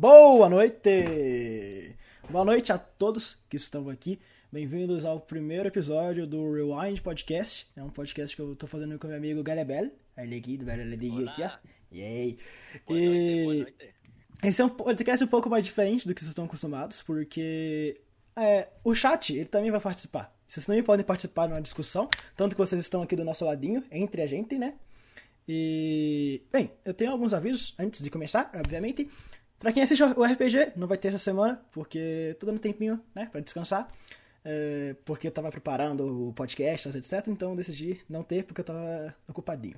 Boa noite! Boa noite a todos que estão aqui. Bem-vindos ao primeiro episódio do Rewind Podcast. É um podcast que eu tô fazendo com meu amigo Galebel. Ele aqui, do Velho aqui, ó. Yay! Boa noite, boa noite. Esse é um podcast um pouco mais diferente do que vocês estão acostumados, porque é, o chat ele também vai participar. Vocês também podem participar de uma discussão, tanto que vocês estão aqui do nosso ladinho, entre a gente, né? E, bem, eu tenho alguns avisos antes de começar, obviamente. Pra quem assiste o RPG, não vai ter essa semana, porque tô dando tempinho, né, pra descansar. É, porque eu tava preparando o podcast, etc. Então decidi não ter, porque eu tava ocupadinho.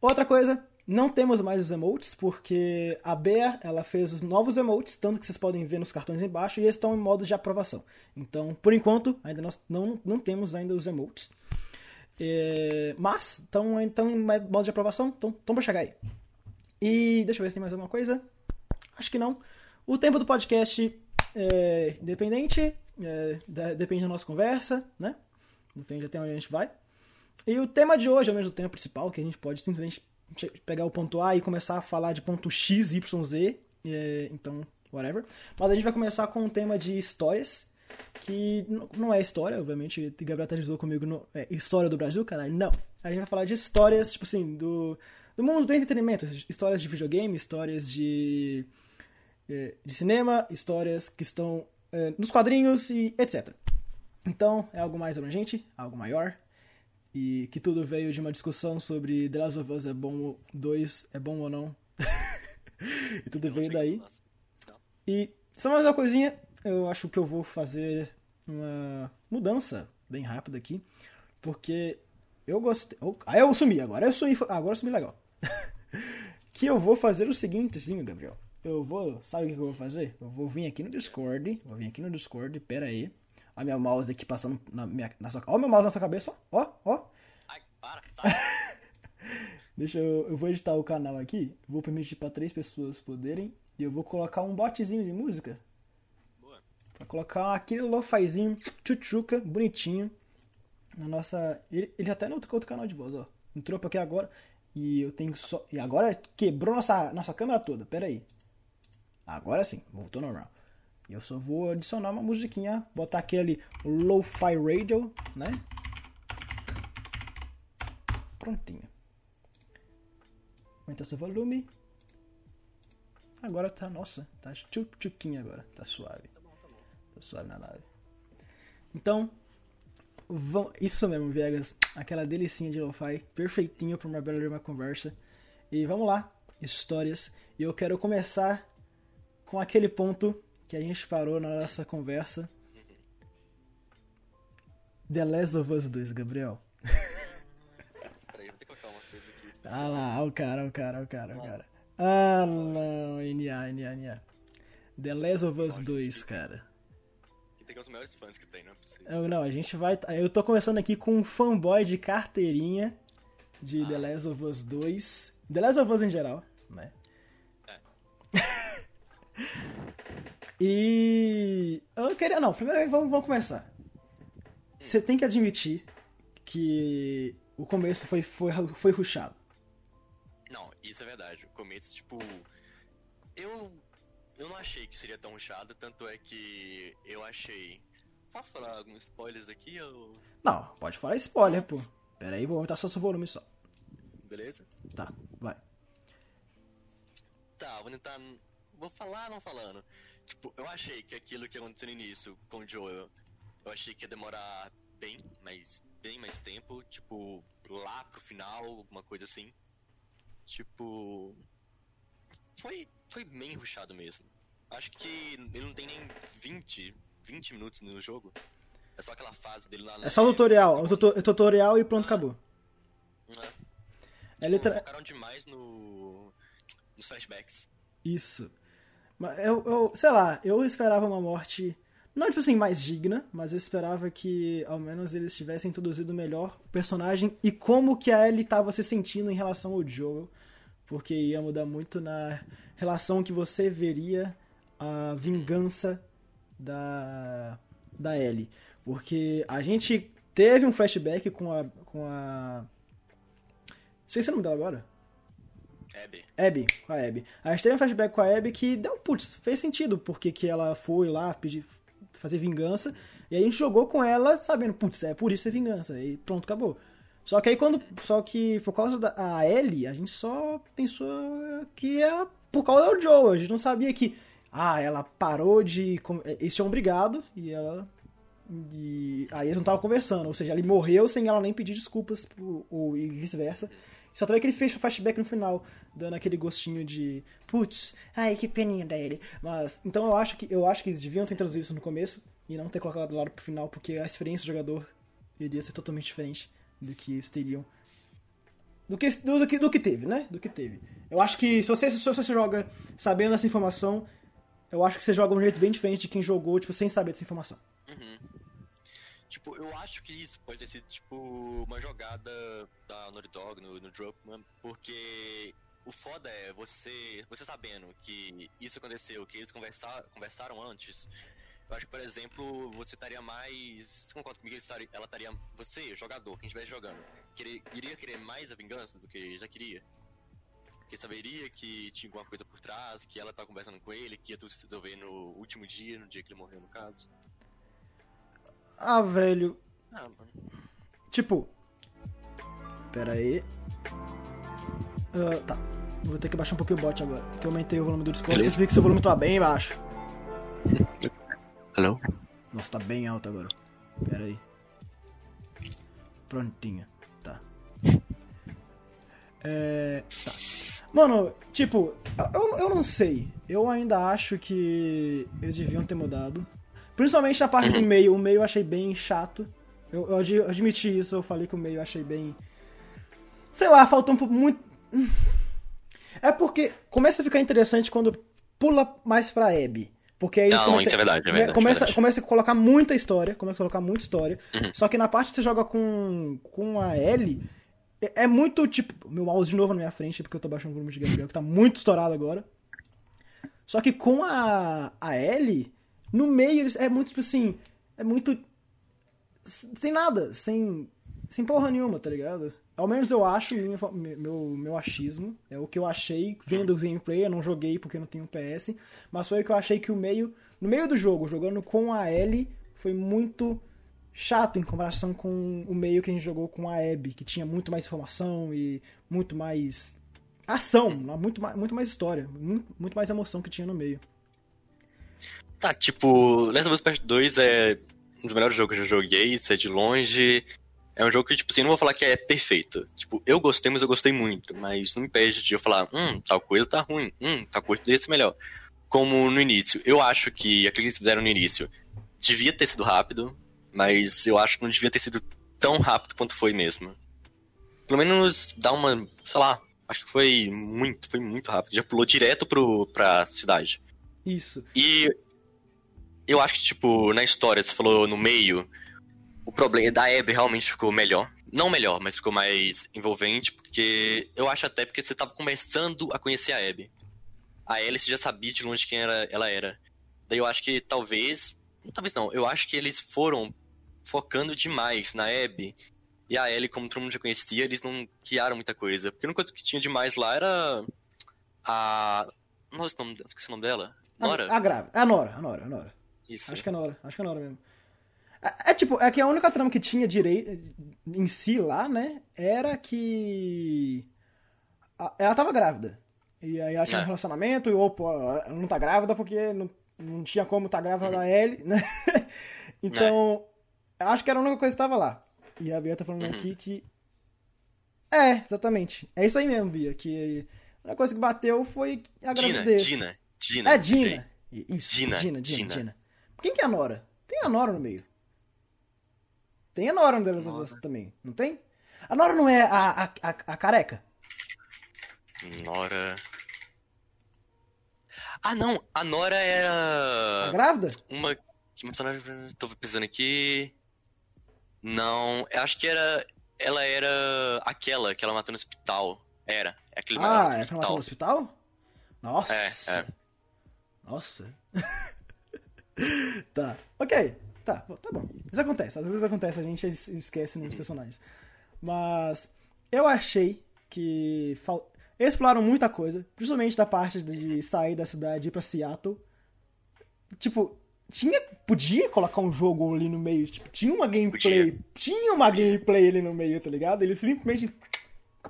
Outra coisa, não temos mais os emotes, porque a Bea ela fez os novos emotes, tanto que vocês podem ver nos cartões embaixo, e eles estão em modo de aprovação. Então, por enquanto, ainda nós não, não temos ainda os emotes. É, mas, estão então, em modo de aprovação, então estão pra chegar aí. E deixa eu ver se tem mais alguma coisa. Acho que não. O tempo do podcast é independente, é, depende da nossa conversa, né? Depende até onde a gente vai. E o tema de hoje é o mesmo tema principal, que a gente pode simplesmente pegar o ponto A e começar a falar de ponto X, Y, Z. é, então, whatever. Mas a gente vai começar com um tema de histórias, que não é história, obviamente. O Gabriel até comigo, no, é história do Brasil, caralho. Não. A gente vai falar de histórias, tipo assim, do, do mundo do entretenimento. Histórias de videogame, histórias de, de cinema, histórias que estão é, nos quadrinhos e etc. Então, é algo mais abrangente, algo maior, e que tudo veio de uma discussão sobre The Last of Us é bom, ou- 2 é bom ou não. e tudo veio daí. Não. E só mais uma coisinha, eu acho que eu vou fazer uma mudança bem rápida aqui, porque eu gostei. Oh, ah, eu sumi, agora eu sumi, agora eu sumi legal. que eu vou fazer o seguinte, sim, Gabriel. Eu vou, sabe o que eu vou fazer? Eu vou vir aqui no Discord, vou vir aqui no Discord, pera aí. A minha mouse aqui passando na minha na sua, ó, meu mouse na sua cabeça, ó, ó. Ai, para, sai. Deixa eu, eu vou editar o canal aqui, vou permitir para três pessoas poderem e eu vou colocar um botzinho de música Boa. Pra colocar aquele lofazinho tchutchuca, bonitinho. Na nossa. Ele, ele até no outro, outro canal de voz, ó. Entrou pra aqui agora. E eu tenho só. E agora quebrou nossa, nossa câmera toda. Pera aí. Agora sim, voltou normal. E eu só vou adicionar uma musiquinha. Botar aquele Lo-Fi Radio, né? Prontinho. Aumentar seu volume. Agora tá, nossa, tá tchutchuquinha agora. Tá suave. Tá tá. Tá suave na nave. Então, vamos, isso mesmo, Viegas. Aquela delicinha de lo-fi, perfeitinho para uma bela uma conversa. E vamos lá, histórias. E eu quero começar com aquele ponto que a gente parou na nossa conversa. The Last of Us 2, Gabriel. Peraí, vou ter que colocar uma coisa aqui. Ah lá, o cara, o cara, o cara, o cara. Ah não, NA, NA, NA. The Last of Us 2, cara. Que tem os maiores fãs que tem, não é possível. Não, a gente vai. Eu tô começando aqui com um fanboy de carteirinha de The Last of Us 2. The Last of Us em geral, né? E. Eu queria. Não, primeiro vamos, vamos começar. Você tem que admitir que o começo foi, foi, foi rushado. Não, isso é verdade. O começo, tipo. Eu. Eu não achei que seria tão chato, tanto é que eu achei. Posso falar alguns spoilers aqui ou. Não, pode falar spoiler, pô. Pera aí, vou aumentar só seu volume só. Beleza? Tá, vai. Tá, vou tentar. Vou falar não falando. Tipo, eu achei que aquilo que aconteceu no início com o Joel, eu achei que ia demorar bem, mas bem mais tempo, tipo, lá pro final, alguma coisa assim. Tipo. Foi. Foi bem rushado mesmo. Acho que ele não tem nem 20, 20 minutos no jogo. É só aquela fase dele lá É só o tutorial, o tuto- o tutorial e pronto, acabou. É. É literal. Focaram demais no. nos flashbacks. Isso. Eu, eu, sei lá, eu esperava uma morte. Não, tipo assim, mais digna, mas eu esperava que ao menos eles tivessem introduzido melhor o personagem e como que a Ellie estava se sentindo em relação ao Joel. Porque ia mudar muito na relação que você veria a vingança da, da Ellie. Porque a gente teve um flashback com a. com a. Esqueci o nome dela agora. Abby. Abby, com a Abby. A gente teve um flashback com a Abby que deu, putz, fez sentido, porque que ela foi lá pedir, fazer vingança, e a gente jogou com ela sabendo, putz, é por isso é vingança, e pronto, acabou. Só que aí quando. Só que por causa da a Ellie, a gente só pensou que era por causa do Joe. A gente não sabia que. Ah, ela parou de. Eles tinham brigado e ela. E aí eles não estavam conversando. Ou seja, ele morreu sem ela nem pedir desculpas, ou, e vice-versa. Só teve aquele flashback no final, dando aquele gostinho de. Putz, ai que peninha da Ellie. Mas. Então eu acho que eu acho que eles deviam ter introduzido isso no começo e não ter colocado do lado pro final, porque a experiência do jogador iria ser totalmente diferente do que eles teriam. Do que, do, do, que, do que teve, né? Do que teve. Eu acho que se você, se você joga sabendo essa informação, eu acho que você joga de um jeito bem diferente de quem jogou, tipo, sem saber dessa informação. Uhum. Tipo, eu acho que isso pode ter sido, tipo, uma jogada da Naughty Dog no, no Dropman, porque o foda é você, você sabendo que isso aconteceu, que eles conversar, conversaram antes, eu acho que, por exemplo, você estaria mais. Você concorda comigo? Ela estaria. Você, jogador, quem estivesse jogando, querer, iria querer mais a vingança do que já queria? Porque saberia que tinha alguma coisa por trás, que ela tá conversando com ele, que ia tudo se resolver no último dia, no dia que ele morreu, no caso. Ah, velho. Ah. Tipo. Pera aí. Uh, tá. Vou ter que baixar um pouquinho o bot agora. Porque eu aumentei o volume do Discord e percebi que seu volume tá bem baixo. Alô? Nossa, tá bem alto agora. Pera aí. Prontinho. Tá. É. Tá. Mano, tipo, eu, eu não sei. Eu ainda acho que eles deviam ter mudado. Principalmente na parte do uhum. meio. O meio eu achei bem chato. Eu, eu admiti isso, eu falei que o meio eu achei bem. Sei lá, faltou um pouco muito. É porque começa a ficar interessante quando pula mais pra Abby. Porque aí Não, começa, isso é verdade, é verdade, começa, é verdade. começa a colocar muita história, começa a colocar muita história. Uhum. Só que na parte que você joga com, com a L, é, é, muito tipo. Meu mouse de novo na minha frente, porque eu tô baixando o volume de Gabriel, que tá muito estourado agora. Só que com a, a L, no meio, é muito tipo assim. É muito. Sem nada, sem. Sem porra nenhuma, tá ligado? Ao menos eu acho, minha, meu, meu achismo, é o que eu achei vendo o gameplay, eu não joguei porque não tenho PS, mas foi o que eu achei que o meio, no meio do jogo, jogando com a L, foi muito chato em comparação com o meio que a gente jogou com a Abby, que tinha muito mais informação e muito mais ação, muito mais, muito mais história, muito mais emoção que tinha no meio. Tá, tipo, Last of Us Part 2 é um dos melhores jogos que eu já joguei, isso é de longe. É um jogo que, tipo assim, não vou falar que é perfeito. Tipo, eu gostei, mas eu gostei muito. Mas não impede de eu falar, hum, tal coisa tá ruim, hum, tal coisa poderia ser melhor. Como no início. Eu acho que aquilo que eles fizeram no início devia ter sido rápido, mas eu acho que não devia ter sido tão rápido quanto foi mesmo. Pelo menos dá uma, sei lá, acho que foi muito, foi muito rápido. Já pulou direto pro, pra cidade. Isso. E eu acho que, tipo, na história, você falou no meio, o problema da Abby realmente ficou melhor. Não melhor, mas ficou mais envolvente, porque eu acho até porque você tava começando a conhecer a Abby. A Alice já sabia de longe quem era, ela era. Daí eu acho que talvez. Talvez não, eu acho que eles foram focando demais na Abby. E a Ellie, como todo mundo já conhecia, eles não criaram muita coisa. Porque a única coisa que tinha demais lá era. A. Nossa, não, esqueci o nome dela. Nora? A, a grave. É a Nora, a Nora, a Nora. Isso. Acho que é Nora, acho que é Nora mesmo. É, é, tipo, é que a única trama que tinha direito em si lá, né? Era que. Ela tava grávida. E aí ela tinha é. um relacionamento e, opa, ela não tá grávida porque não, não tinha como tá grávida uhum. da Ellie, né? então, é. acho que era a única coisa que tava lá. E a Bia tá falando uhum. aqui que. É, exatamente. É isso aí mesmo, Bia. Que a única coisa que bateu foi a gravidez. Dina, Dina. É, Dina. Isso, Dina, Dina, Dina, Dina. Quem que é a Nora? Tem a Nora no meio. Tem a Nora no The Last of Us também, não tem? A Nora não é a, a, a, a careca? Nora. Ah, não. A Nora era. A grávida? Uma. Que personagem. Tô pensando aqui. Não. Eu acho que era. Ela era aquela que ela matou no hospital. Era. É aquele ah, é que ela matou no hospital? Nossa. É, é. Nossa. tá. Ok. Tá, tá bom. Isso acontece. Às vezes acontece, a gente esquece nos personagens. Mas eu achei que. Fal... exploraram muita coisa, principalmente da parte de sair da cidade e ir pra Seattle. Tipo, tinha. Podia colocar um jogo ali no meio. Tipo, tinha uma gameplay. Podia. Tinha uma gameplay ali no meio, tá ligado? Eles simplesmente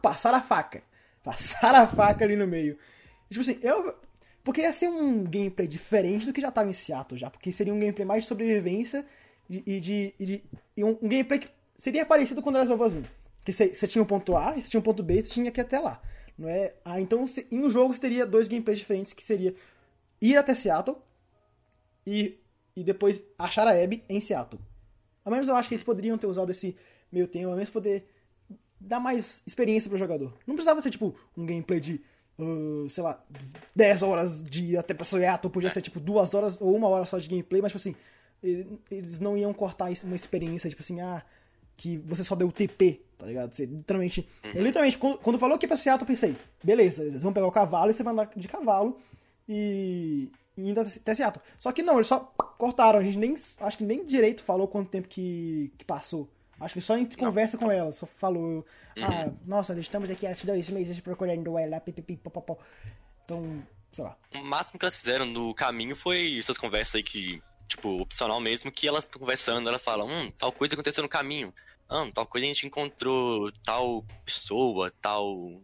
passaram a faca. Passaram a faca ali no meio. Tipo assim, eu. Porque ia ser um gameplay diferente do que já tava em Seattle já. Porque seria um gameplay mais de sobrevivência e de. e de- e um, um gameplay que seria parecido com o Last of Us 1. Que você você tinha um ponto A, você tinha um ponto B e você tinha que ir até lá. Não é? Ah, então cê- em um jogo você teria dois gameplays diferentes que seria ir até Seattle e, e depois achar a Abby em Seattle. Ao menos eu acho que eles poderiam ter usado esse meio tempo, ao menos poder dar mais experiência pro jogador. Não precisava ser tipo um gameplay de, sei lá, 10 horas de até pra Seattle, podia ser tipo duas horas ou uma hora só de gameplay, mas tipo assim, eles não iam cortar isso- uma experiência, tipo assim, ah, que você só deu TP, tá ligado? Você literalmente. Eu literalmente, quando, quando falou que ia pra Seattle, eu pensei, beleza, eles vão pegar o cavalo e você vai andar de cavalo e. e indo até Seattle. Só que não, eles só cortaram, a gente nem. Acho que nem direito falou quanto tempo que, que passou. Acho que só em conversa com ela, só falou. Ah, nossa, estamos aqui há dois meses procurando ela, pipipi, popopó. Então, sei lá. O máximo que elas fizeram no caminho foi essas conversas aí que, tipo, opcional mesmo, que elas estão conversando, elas falam, hum, tal coisa aconteceu no caminho. Hum, tal coisa a gente encontrou tal pessoa, tal.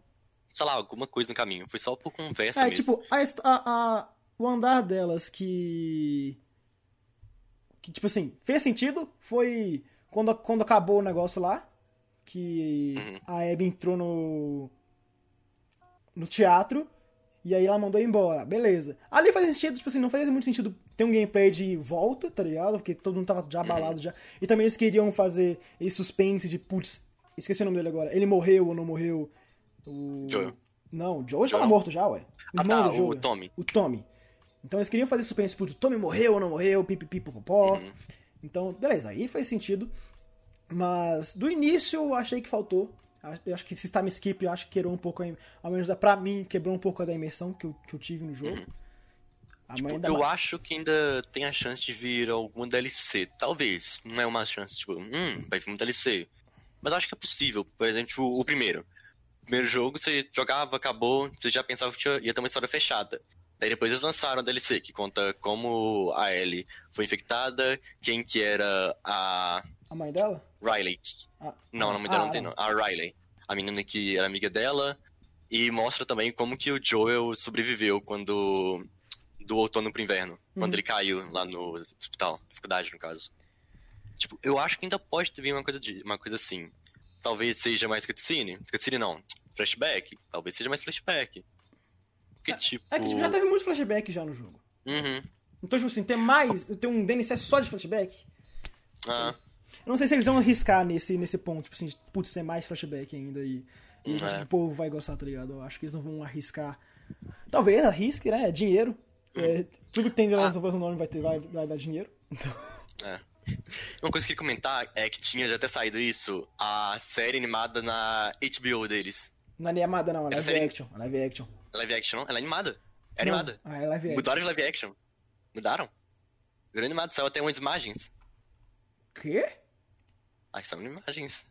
Sei lá, alguma coisa no caminho. Foi só por conversa É, mesmo. tipo, a- a- o andar delas que. Que, tipo assim, fez sentido foi quando, quando acabou o negócio lá. Que Uhum. a Abby entrou no. No teatro. E aí ela mandou embora. Beleza. Ali faz sentido, tipo assim, não fazia muito sentido ter um gameplay de volta, tá ligado? Porque todo mundo tava já abalado já. E também eles queriam fazer esse suspense de, putz, esqueci o nome dele agora. Ele morreu ou não morreu? O... Joel. Não, o Joel já tava morto já, ué. O Ah, tá, o. Tommy. O Tommy. Então eles queriam fazer suspense, putz, o Tommy morreu ou não morreu, pipipi, popopó. Uhum. Então, beleza, aí faz sentido. Mas do início eu achei que faltou. Eu acho que esse time skip eu acho que quebrou um pouco, a im- ao menos pra mim, quebrou um pouco da imersão que eu, que eu tive no jogo. Mãe Tipo, eu Ma- acho que ainda tem a chance de vir alguma DLC. Talvez. Não é uma chance, tipo, hum, vai vir um DLC. Mas eu acho que é possível. Por exemplo, tipo, o primeiro. O primeiro jogo, você jogava, acabou, você já pensava que ia ter uma história fechada. Daí depois eles lançaram a DLC, que conta como a Ellie foi infectada, quem que era a A mãe dela? Riley. Ah, Não, o nome ah, dela não tem não. A Riley. A menina que era amiga dela. E mostra também como que o Joel sobreviveu quando. Do outono pro inverno. Quando Uhum. ele caiu lá no hospital. Na faculdade, no caso. Tipo, eu acho que ainda pode ter uma coisa, de, uma coisa assim. Talvez seja mais cutscene. Cutscene não. Flashback. Talvez seja mais flashback. Porque, tipo. É que tipo, já teve muito flashback já no jogo. Uhum. Então, tipo assim, ter mais, ter um DNC só de flashback, Ah, eu não sei se eles vão arriscar nesse, nesse ponto, tipo assim, de, putz, ter mais flashback ainda e, e É. que o povo vai gostar, tá ligado? Eu acho que eles não vão arriscar. Talvez arrisque, né? É dinheiro. É, tudo que tem de Last of Us no nome vai, ter, vai, vai dar dinheiro. É. Uma coisa que eu queria comentar é que tinha já até saído isso, a série animada na HBO deles. Não é animada, não, é live série- action. É live action. Live action, não? Ela é animada. É Não, animada. Ah, é live action. Mudaram de live action. Mudaram. Virou animado, saiu até umas imagens. Quê? Ah, são imagens.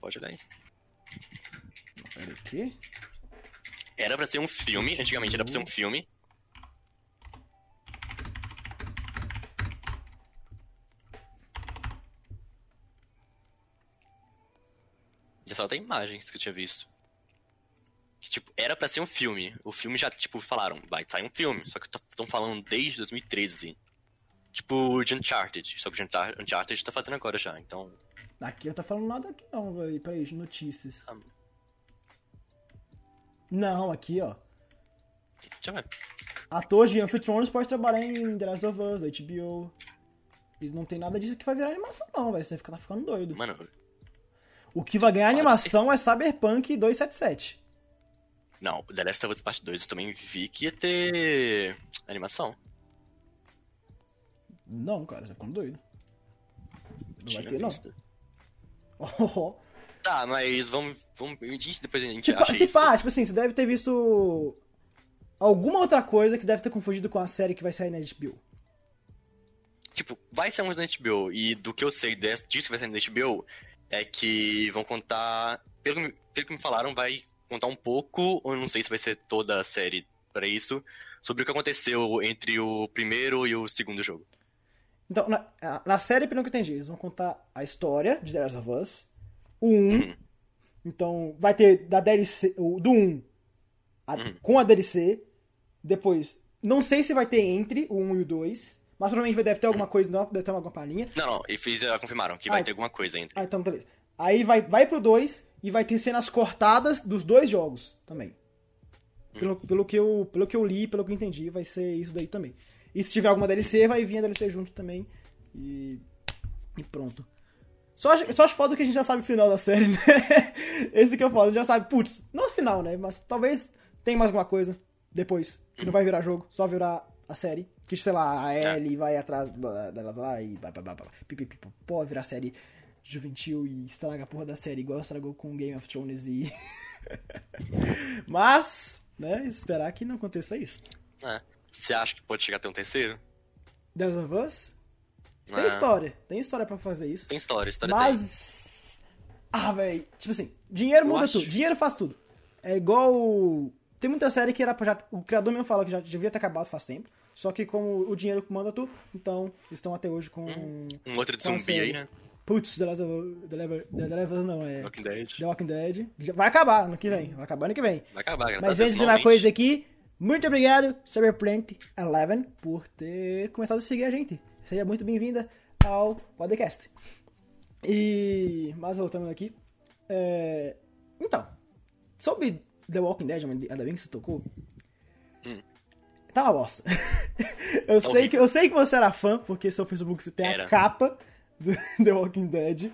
Pode olhar aí. Pera, o quê? Era pra ser um filme, antigamente era pra ser um filme. Já só tem imagens que eu tinha visto. Tipo, era pra ser um filme. O filme já, tipo, falaram, vai sair um filme. Só que estão falando desde 2013. Tipo, de Uncharted. Só que o Unchar- Uncharted tá fazendo agora já, então... Aqui eu tô falando nada aqui não, velho. Peraí, notícias. Ah. Não, aqui, ó. Deixa eu ver. Ator de Thrones pode trabalhar em The Last of Us, HBO. E não tem nada disso que vai virar animação, não, velho. Você vai ficar tá ficando doido. Mano, O que vai ganhar animação é Cyberpunk 277. Não, The Last of Us Part 2 eu também vi que ia ter animação. Não, cara, tá ficando doido. Não vai Tinha ter, não. visto. Oh, Tá, mas vamos, vamos. Depois a gente Tipo, acha se pá, tipo assim, você deve ter visto alguma outra coisa que deve ter confundido com a série que vai sair na HBO. Tipo, vai ser um na HBO, e do que eu sei disso que vai ser na HBO, é que vão contar pelo, pelo que me falaram, vai contar um pouco, ou eu não sei se vai ser toda a série pra isso, sobre o que aconteceu entre o primeiro e o segundo jogo. Então, na, na série, pelo que eu entendi, eles vão contar a história de The Last of Us, o 1, Uhum. então vai ter da DLC, do 1 a- Uhum. com a DLC, depois, não sei se vai ter entre o 1 e o 2, mas provavelmente vai- deve ter alguma coisa, deve ter alguma palhinha. Não, não, e fiz, já confirmaram que Ah, vai ter alguma coisa entre. Ah, então beleza. Aí vai, vai pro 2 e vai ter cenas cortadas dos dois jogos também. Pelo, pelo, que eu, pelo que eu li, pelo que eu entendi, vai ser isso daí também. E se tiver alguma DLC, vai vir a DLC junto também. E. E pronto. Só, só acho foda que a gente já sabe o final da série, né? Esse que eu falo, a gente já sabe, putz, não o final, né? Mas talvez tenha mais alguma coisa depois. Que não vai virar jogo, só virar a série. Que, sei lá, a Ellie vai atrás delas lá e. Pô, virar série juvenil e estraga a porra da série, igual estragou com Game of Thrones e. Mas, né, esperar que não aconteça isso. É. Você acha que pode chegar até um terceiro? The Last of Us? Tem É. história, tem história pra fazer isso. Tem história, história tem. Mas. Ah, velho. Tipo assim, dinheiro Eu muda acho- tudo. Dinheiro faz tudo. É igual. Tem muita série que era pra já. O criador mesmo fala que já devia ter acabado faz tempo. Só que como o dinheiro manda tudo, então estão até hoje com. Um outro de zumbi aí, né? Putz, The Last of. The Lever, The não, é. Walking Dead. The Walking Dead. Vai acabar ano que vem. Vai acabar ano que vem. Vai acabar, Mas a antes de uma coisa aqui, muito obrigado, Cyberplant 11, por ter começado a seguir a gente. Seja muito bem-vinda ao podcast. E. Mas voltando aqui. é, Então, sobre The Walking Dead, ainda bem que você tocou. Hum. Tá uma bosta. eu, Tá sei horrível. que, eu sei que você era fã, porque seu Facebook você tem a Era. capa do The Walking Dead.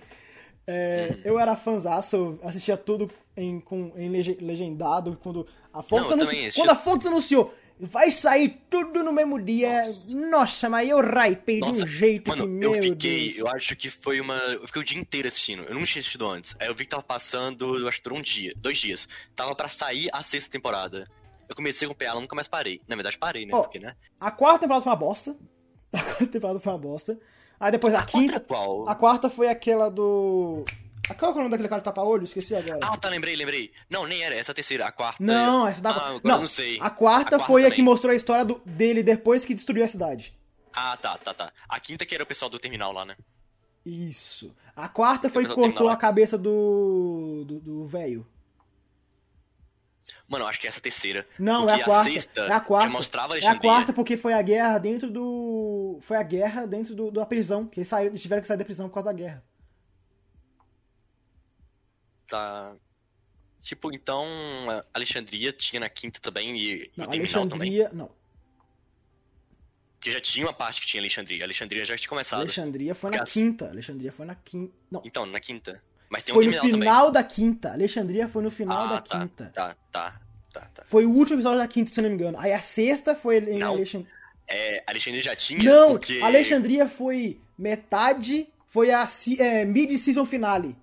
É, Uhum. Eu era fãzaço, assistia tudo em, com, em lege- legendado. Quando a Fox, Não, eu anunci- também assistia- quando a Fox anunciou, vai sair tudo no mesmo dia. Nossa, mas eu hypei de um Nossa, jeito Mano, que, meu eu fiquei, Deus. eu acho que foi uma. Eu fiquei o dia inteiro assistindo. Eu não tinha assistido antes. Aí eu vi que tava passando, eu acho que por um dia, dois dias. Tava pra sair a sexta temporada. Eu comecei a acompanhar ela, nunca mais parei. Na verdade, parei, né? Ó, Porque, né? A quarta temporada foi uma bosta. A quarta temporada foi uma bosta. Aí depois a, A quinta. é qual? A quarta foi aquela do. A qual é o nome daquele cara tapa-olho? Esqueci agora. Ah, tá, lembrei, lembrei. Não, nem era. Essa é a terceira, a quarta. Não, essa da Ah, não, não sei. A quarta A quarta foi a também. que mostrou a história do- dele depois que destruiu a cidade. Ah, tá, tá, tá. A quinta que era o pessoal do terminal lá, né? Isso. A quarta foi que cortou a cabeça do. do- do velho. Mano, eu acho que é essa a terceira. Não, é a quarta. sexta é a quarta. mostrava é a Alexandria. quarta porque foi a guerra dentro do. Foi a guerra dentro do, da prisão. Que eles, saíram, eles tiveram que sair da prisão por causa da guerra. Tá. Tipo, então, a Alexandria tinha na quinta também e, Não, o terminal também. Alexandria. Não. Que já tinha uma parte que tinha Alexandria. Alexandria já tinha começado. Alexandria foi na quinta. Alexandria foi na quinta. Não. Então, na quinta. Mas tem Foi um no final da quinta. Alexandria foi no também. final ah, da tá, quinta. Tá, tá, tá, tá. Foi o último episódio da quinta, se eu não me engano. Aí a sexta foi em Não. Alexandria. É, Alexandria já tinha. Não, porque... Alexandria foi metade, foi a é, mid-season finale.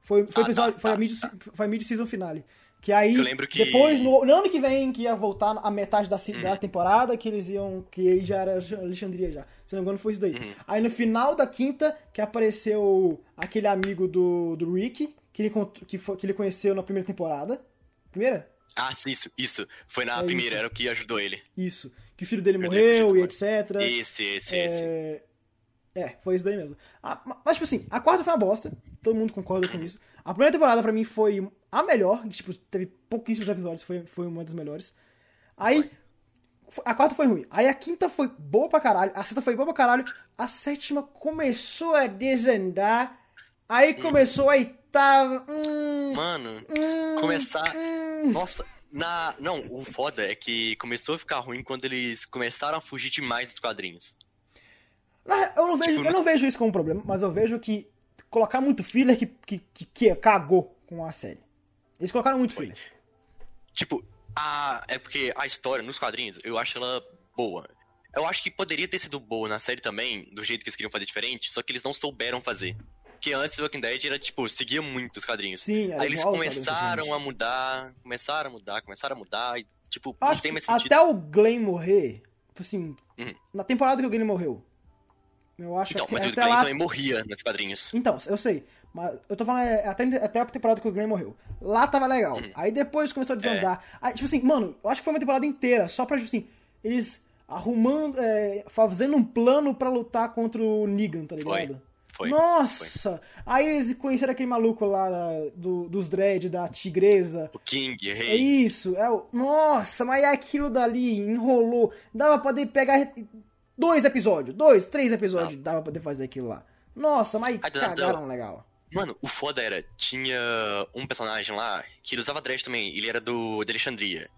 Foi, foi, Ah, episódio, tá, foi a tá, mid, foi a mid-season finale. Que aí, que- depois, no, no ano que vem, que ia voltar a metade da, Uhum. da temporada, que eles iam, que aí já era Alexandria já. Se não me engano, foi isso daí. Uhum. Aí no final da quinta, que apareceu aquele amigo do, do Rick, que ele, que, foi, que ele conheceu na primeira temporada. Primeira? Ah, isso, isso. Foi na É primeira, isso. era o que ajudou ele. Isso. Que o filho dele Eu morreu e etc. Esse, esse, esse. É... é, foi isso daí mesmo. Ah, ma- mas, tipo assim, a quarta foi uma bosta. Todo mundo concorda com isso. A primeira temporada, pra mim, foi a melhor. Tipo, teve pouquíssimos episódios, foi, foi uma das melhores. Aí, a quarta foi ruim. Aí a quinta foi boa pra caralho. A sexta foi boa pra caralho. A sétima começou a desandar. Aí começou a oitava. Hum, Mano, hum, começar. hum. Nossa, na. Não, o foda é que começou a ficar ruim quando eles começaram a fugir demais dos quadrinhos. Eu não, vejo, Tipo, eu não vejo isso como um problema, mas eu vejo que colocar muito filler que, que, que, que cagou com a série. Eles colocaram muito filler. Tipo, a. É porque a história nos quadrinhos, eu acho ela boa. Eu acho que poderia ter sido boa na série também, do jeito que eles queriam fazer diferente, só que eles não souberam fazer. Porque antes o Walking Dead era, tipo, seguia muito os quadrinhos. Sim, era Aí eles começaram a mudar, começaram a mudar, começaram a mudar, e, tipo, Eu não Acho tem mais sentido. até o Glenn morrer, tipo assim, Uhum. na temporada que o Glenn morreu, Eu acho Então, que mas o até Glenn lá... também morria nos quadrinhos. Então, eu sei. Mas eu tô falando é, até, até a temporada que o Glenn morreu. Lá tava legal. Uhum. Aí depois começou a É. desandar. Aí, tipo assim, mano, eu acho que foi uma temporada inteira, só pra, tipo assim, eles arrumando, é, fazendo um plano pra lutar contra o Negan, tá ligado? Foi. Nossa! Aí eles conheceram aquele maluco lá do, dos dread, da tigresa. O King, É Rei. isso, é o. Nossa, mas aquilo dali enrolou. Dava pra poder pegar dois episódios, dois, três episódios, dava pra poder fazer aquilo lá. Nossa, mas não, cagaram não. legal. Mano, o foda era, tinha um personagem lá que ele usava dread também, ele era do de Alexandria.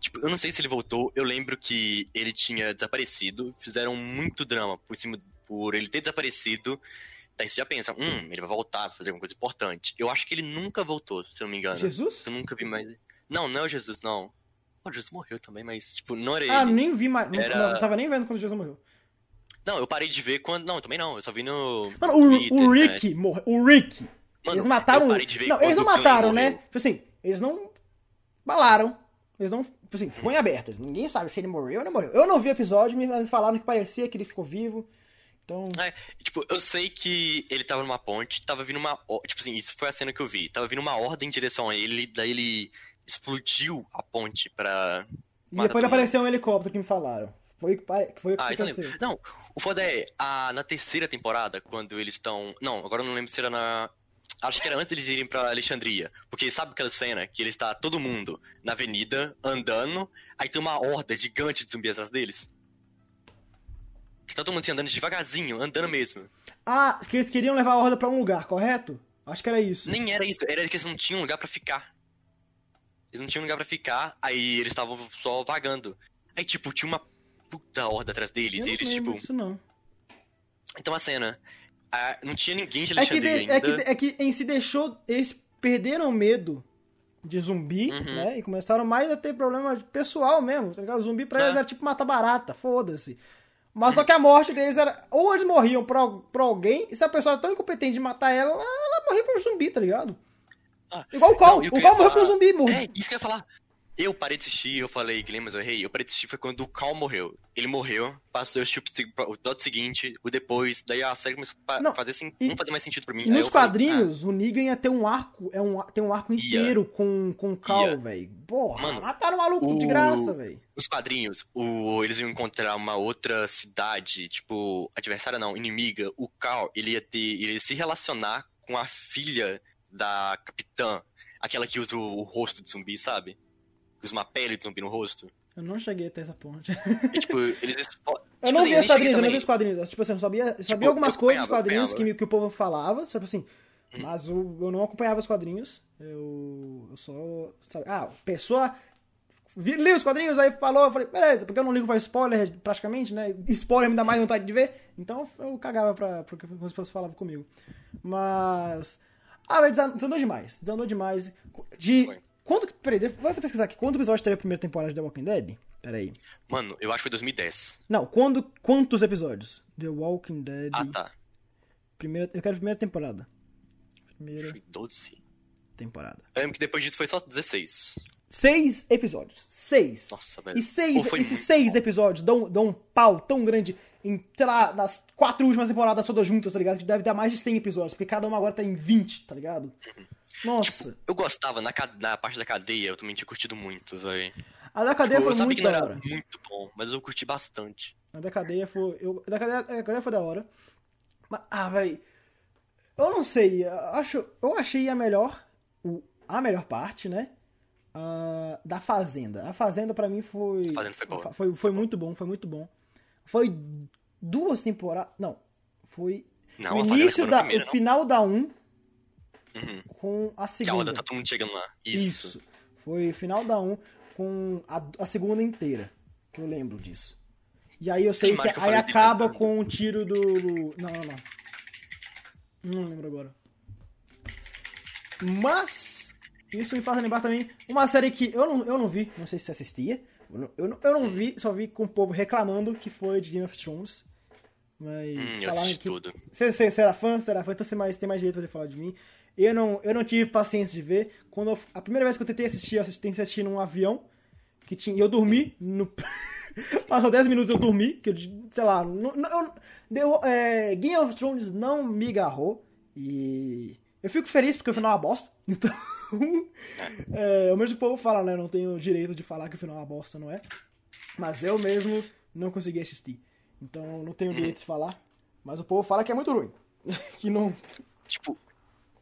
Tipo, eu não sei se ele voltou, eu lembro que ele tinha desaparecido, fizeram muito drama por cima por ele ter desaparecido. Daí você já pensa, hum, ele vai voltar, fazer alguma coisa importante. Eu acho que ele nunca voltou, se eu não me engano. Jesus? Eu nunca vi mais. Não, não é o Jesus, não. O Jesus morreu também, mas, tipo, não era Ah, ele. nem vi mais. Não, Era- não tava nem vendo quando Jesus morreu. Não, eu parei de ver quando. Não, também não, eu só vi no. Mano, o, Twitter, o né? Rick morreu. O Rick. Mano, eles mataram. não, eles não mataram, né? morreu. Tipo assim, eles não balaram. Eles não. Tipo assim, ficou em aberto. Ninguém sabe se ele morreu ou não morreu. Eu não vi o episódio, mas falaram que parecia que ele ficou vivo. Então. É, tipo, eu sei que ele tava numa ponte, tava vindo uma. Tipo assim, isso foi a cena que eu vi. Tava vindo uma ordem em direção a ele, daí ele explodiu a ponte pra. E depois apareceu um helicóptero que me falaram. Foi o que pare- foi o que Ah, eu aconteceu. lembro. Não, o foda é, a, na terceira temporada, quando eles estão. Não, agora eu não lembro se era na. Acho que era antes deles irem pra Alexandria. Porque sabe aquela cena que eles está todo mundo na avenida, andando, aí tem uma horda gigante de zumbi atrás deles? Que tá todo mundo assim, andando devagarzinho, andando mesmo. Ah, que eles queriam levar a horda pra um lugar, correto? Acho que era isso. Nem era isso, era que eles não tinham lugar pra ficar. Eles não tinham lugar pra ficar, aí eles estavam só vagando. Aí, tipo, tinha uma puta horda atrás deles, Eu não eles, tipo. disso, não. Então a cena. ah, não tinha ninguém de É que, Alexandria de- é, ainda. que, é que em se deixou. Eles perderam medo de zumbi, Uhum. né? E começaram mais a ter problema pessoal mesmo, tá ligado? Zumbi pra É. eles era tipo matar barata, foda-se. Mas só que a morte deles era. Ou eles morriam por, al- por alguém, e se a pessoa era tão incompetente de matar ela, ela, ela morria por zumbi, tá ligado? Ah, Igual o Call. não, o ia morreu falar- zumbi, morreu. É, isso que eu ia falar. Eu parei de assistir, eu falei, Guilherme, mas eu errei. Eu parei de assistir foi quando o Cal morreu. Ele morreu, passou eu assisti o seguinte, o depois, daí a série começou a Não, fazer e- não fazer mais sentido pra mim. Nos eu falei, quadrinhos, o Negan ia ter um arco, é um, tem um arco inteiro com, com o Cal, Ia. velho. Porra, Mano, mataram o maluco de o- graça, velho. Nos quadrinhos, o, eles iam encontrar uma outra cidade, tipo, adversária não, inimiga. O Cal, ele ia ter, ele ia se relacionar com a filha da capitã, aquela que usa o, o rosto de zumbi, sabe? Uma pele de zumbi no rosto. Eu não cheguei até essa ponte. E, tipo, eles. Eu tipo não assim, vi os quadrinhos, eu não vi os quadrinhos. Tipo assim, eu sabia, eu sabia Tipo, algumas eu coisas dos quadrinhos que, que o povo falava, tipo assim. Uhum. Mas o- eu não acompanhava os quadrinhos. Eu, eu só. Sabe, ah, pessoa. Vi, li os quadrinhos, aí falou, eu falei, beleza, porque eu não ligo pra spoiler praticamente, né? Spoiler me dá mais vontade de ver. Então eu cagava pra, porque as pessoas falavam comigo. Mas. Ah, mas desan- desandou demais. Desandou demais. De. Foi. Quanto. Peraí, eu pesquisar aqui. Quanto episódio teve a primeira temporada de The Walking Dead? Peraí. Mano, eu acho que foi 2010. Não, quando, quantos episódios? The Walking Dead. Ah, tá. Primeira, eu quero a primeira temporada. Primeira Foi 12. temporada. Eu lembro que depois disso foi só 16. Seis episódios. Seis. Nossa, velho. E seis, Pô, esses seis bom. episódios dão, dão um pau tão grande em, sei lá, nas quatro últimas temporadas todas juntas, tá ligado? Que deve dar mais de 100 episódios, porque cada uma agora tá em 20, tá ligado? Nossa. Eu gostava, na, na parte da cadeia, eu também tinha curtido muito, velho. A da cadeia Tipo, foi muito da hora. muito bom, mas eu curti bastante. A da cadeia foi. Eu, a da cadeia, a da cadeia foi da hora. Mas, ah, véi. Eu não sei. Eu, acho, eu achei a melhor. a melhor parte, né? ah, da Fazenda. A Fazenda pra mim foi. A Fazenda foi boa. Foi, foi muito bom, foi muito bom. Foi duas temporadas. Não. Foi. Não, o início da. primeira, o não? final da 1 Uhum. com a Que a segunda. tá todo mundo chegando lá. Isso. Isso. Foi final da 1 com a, a segunda inteira. Que eu lembro disso. E aí eu sei que que eu aí acaba com o tiro do. Não, não, não. Não lembro agora. Mas. Isso me faz lembrar também uma série que eu não, eu não vi, não sei se você assistia. Eu não, eu, não, eu não vi, só vi com o povo reclamando que foi de Game of Thrones. Mas. Hum, eu falaram assisti que, tudo. você, você, você era fã? Você era fã? Então você mais, tem mais direito de falar de mim. Eu não, eu não tive paciência de ver. Quando eu- a primeira vez que eu tentei assistir, eu tentei assistir num avião. Que tinha, eu dormi no, Passou 10 minutos eu dormi, que eu, sei lá, não, não, deu, é, Game of Thrones não me agarrou. E eu fico feliz porque o final é uma bosta. Então, é, o mesmo povo fala, né? Eu não tenho direito de falar que o final é uma bosta, não é? Mas eu mesmo não consegui assistir. Então não tenho direito de falar. Mas o povo fala que é muito ruim. que não. Tipo,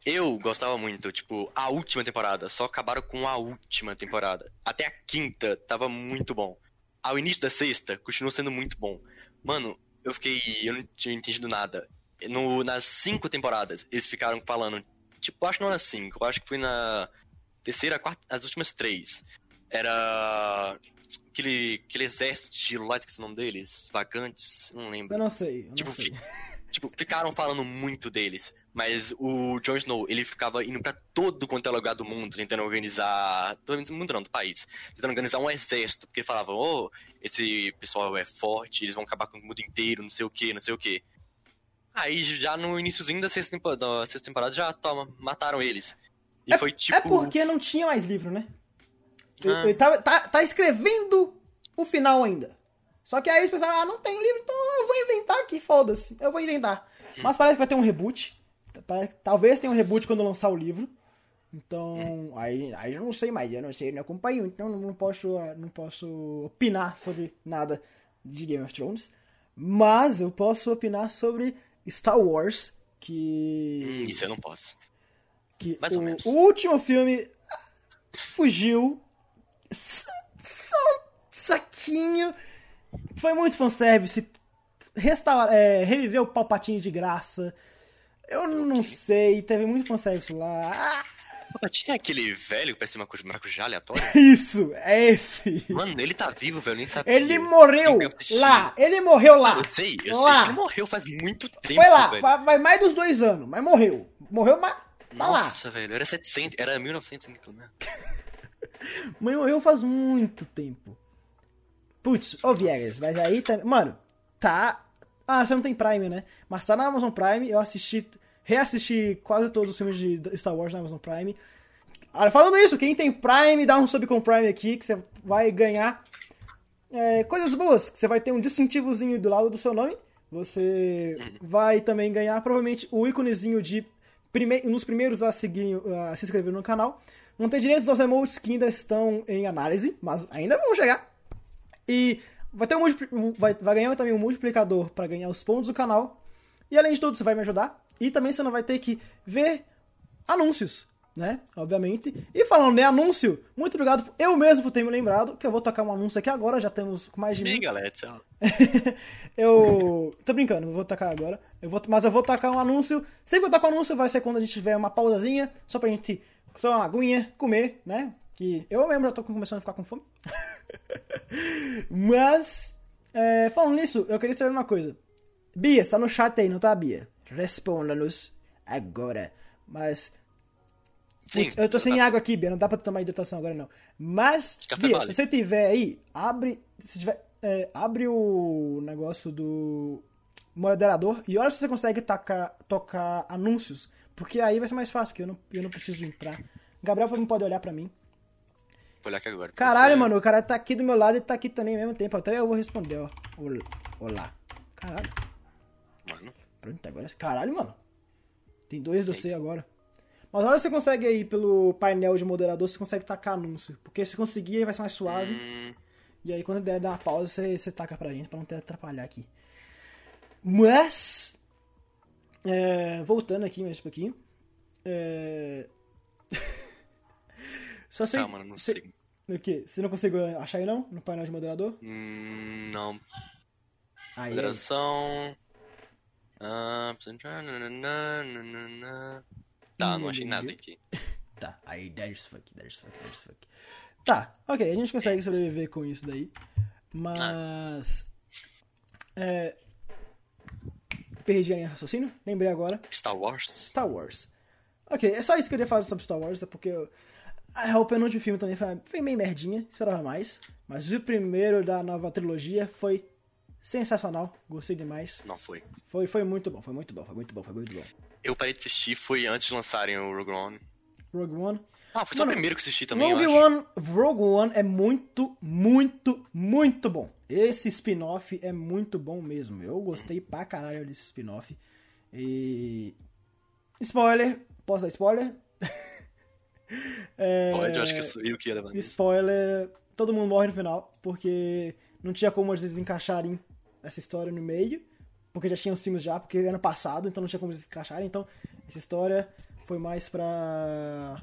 eu gostava muito, tipo, a última temporada. Só acabaram com a última temporada. Até a quinta tava muito bom. Ao início da sexta, continuou sendo muito bom. Mano, eu fiquei. Eu não tinha entendido nada. No, nas cinco temporadas, eles ficaram falando. Tipo, acho que não era cinco, eu acho que foi na terceira, quarta, as últimas três. Era. Aquele, aquele exército de lights, que é o nome deles? Vagantes? Não lembro. Eu não sei. Eu tipo, não sei. fi- tipo, ficaram falando muito deles. Mas o Jon Snow, ele ficava indo pra todo quanto é lugar do mundo, tentando organizar. Do mundo não, do país. Tentando organizar um exército. Porque falavam, oh, esse pessoal é forte, eles vão acabar com o mundo inteiro, não sei o que, não sei o que. Aí já no iníciozinho da sexta temporada, da sexta temporada já toma, mataram eles. E foi tipo. É porque não tinha mais livro, né? Ah. ele tá, tá, tá escrevendo o final ainda. Só que aí eles pensaram, ah, não tem livro, então eu vou inventar aqui, foda-se. Eu vou inventar. Hum. Mas parece que vai ter um reboot. Talvez tenha um reboot quando lançar o livro. Então, Hum. aí, aí eu não sei mais, eu não sei, eu não acompanho, então não, não posso, ah, não posso opinar sobre nada de Game of Thrones. Mas eu posso opinar sobre Star Wars, que Hum, isso eu não posso. que Mais ou o, menos. o último filme fugiu. Só só um saquinho. Foi muito fanservice. Restaura, é, reviveu o Palpatine de graça. Eu não sei, teve muito fanservice lá. Pô, tinha aquele velho que parecia uma coisa de maracujá aleatório? isso, é esse. Mano, ele tá vivo, velho, nem sabia. Ele morreu lá, ele morreu lá. Eu sei, eu Lá. sei que ele morreu faz muito tempo, Foi lá, velho. vai mais dos dois anos, mas morreu. Morreu, mas tá lá. Nossa, velho, era 700, era 1900 ainda, pelo menos. Mãe morreu faz muito tempo. Putz, ô Viegas, mas aí tá. Mano, tá. Ah, você não tem Prime, né? Mas tá na Amazon Prime, eu assisti. Reassisti quase todos os filmes de Star Wars na Amazon Prime. Olha, falando isso, quem tem Prime, dá um sub com Prime aqui, que você vai ganhar é, coisas boas. Você vai ter um distintivozinho do lado do seu nome. Você vai também ganhar, provavelmente, o íconezinho de prime nos primeiros a, seguir, a se inscrever no canal. Vão ter direitos aos emotes que ainda estão em análise, mas ainda vão chegar. E vai, ter um vai, vai ganhar também um multiplicador para ganhar os pontos do canal. E além de tudo, você vai me ajudar. E também você não vai ter que ver anúncios, né? Obviamente. E falando em anúncio, muito obrigado eu mesmo por ter me lembrado que eu vou tocar um anúncio aqui agora. Já temos mais de mil. galera, tchau. eu. Tô brincando, vou tacar agora. Eu vou, mas eu vou tacar um anúncio. Sempre que eu tacar um anúncio vai ser quando a gente tiver uma pausazinha, só pra gente tomar uma aguinha, comer, né? Que eu mesmo já tô começando a ficar com fome. mas, é, falando nisso, eu queria saber uma coisa. Bia, você tá no chat aí, não tá, Bia? Responda-nos agora. Mas. Sim, eu tô sem tá- água aqui, Bia, não dá pra tomar hidratação agora não. Mas, Café Bia, vale. se você tiver aí, abre. Se tiver. é, abre o negócio do moderador e olha se você consegue tacar, tocar anúncios. Porque aí vai ser mais fácil, que eu não, eu não preciso entrar. Gabriel não pode olhar pra mim. Agora. Caralho, Você- mano, o cara tá aqui do meu lado e tá aqui também ao mesmo tempo. Até eu vou responder, ó. Ol- Olá. Caralho. Mano, Pronto, agora. Caralho, mano. Tem dois do C agora. Mas olha você consegue aí pelo painel de moderador, você consegue tacar anúncio. Porque se conseguir, aí vai ser mais suave. hum, E aí quando der dar uma pausa, você, você taca pra gente, pra não ter atrapalhar aqui. Mas. é, voltando aqui mais um pouquinho. É... Só sei. tá, mano, não sei. O quê? Você não conseguiu achar aí não? No painel de moderador? Hum, não. Aí. Moderação. Ah. Tá, não achei nada aqui. Tá, aí there's fuck, there's fuck, there's fuck. Tá, ok, a gente consegue sobreviver com isso daí. Mas. É. Perdi a linha de raciocínio? Lembrei agora. Star Wars? Star Wars. Ok, é só isso que eu queria falar sobre Star Wars, é porque eu- ah, o penúltimo filme também foi, foi meio merdinha, esperava mais. Mas o primeiro da nova trilogia foi sensacional, gostei demais. Não foi. Foi, foi muito bom, foi muito bom, foi muito bom, foi muito bom. Eu parei de assistir, foi antes de lançarem o Rogue One. Rogue One. Ah, foi só Mano, o primeiro que assisti também, Rogue. One, Rogue One é muito, muito, muito bom. Esse spin-off é muito bom mesmo. Eu gostei pra caralho desse spin-off. E. Spoiler. Posso dar spoiler? É, Pode, eu acho que sou eu que ia levar. Spoiler. Todo mundo morre no final, porque não tinha como eles encaixarem essa história no meio. Porque já tinham os filmes já, porque ano passado, então não tinha como eles encaixarem. Então, essa história foi mais pra.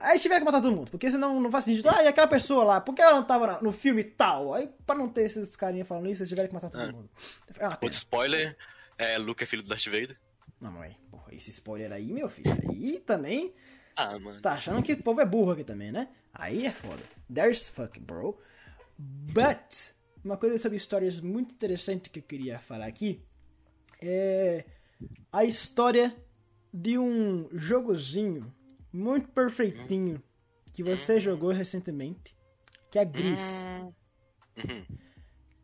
Aí tiveram que matar todo mundo, porque senão não faz sentido. Ah, e aquela pessoa lá, por que ela não tava no filme tal? Aí, pra não ter esses carinha falando isso, eles tiveram que matar todo É. mundo. Ah, Outro spoiler, é, Luke é filho do Darth Vader. Não, mãe, porra, esse spoiler aí, meu filho, aí também Ah, mano. tá achando que o povo é burro aqui também, né? Aí é foda. There's fuck, bro. But, uma coisa sobre histórias muito interessante que eu queria falar aqui é a história de um jogozinho muito perfeitinho que você jogou recentemente, que é Gris. Uhum.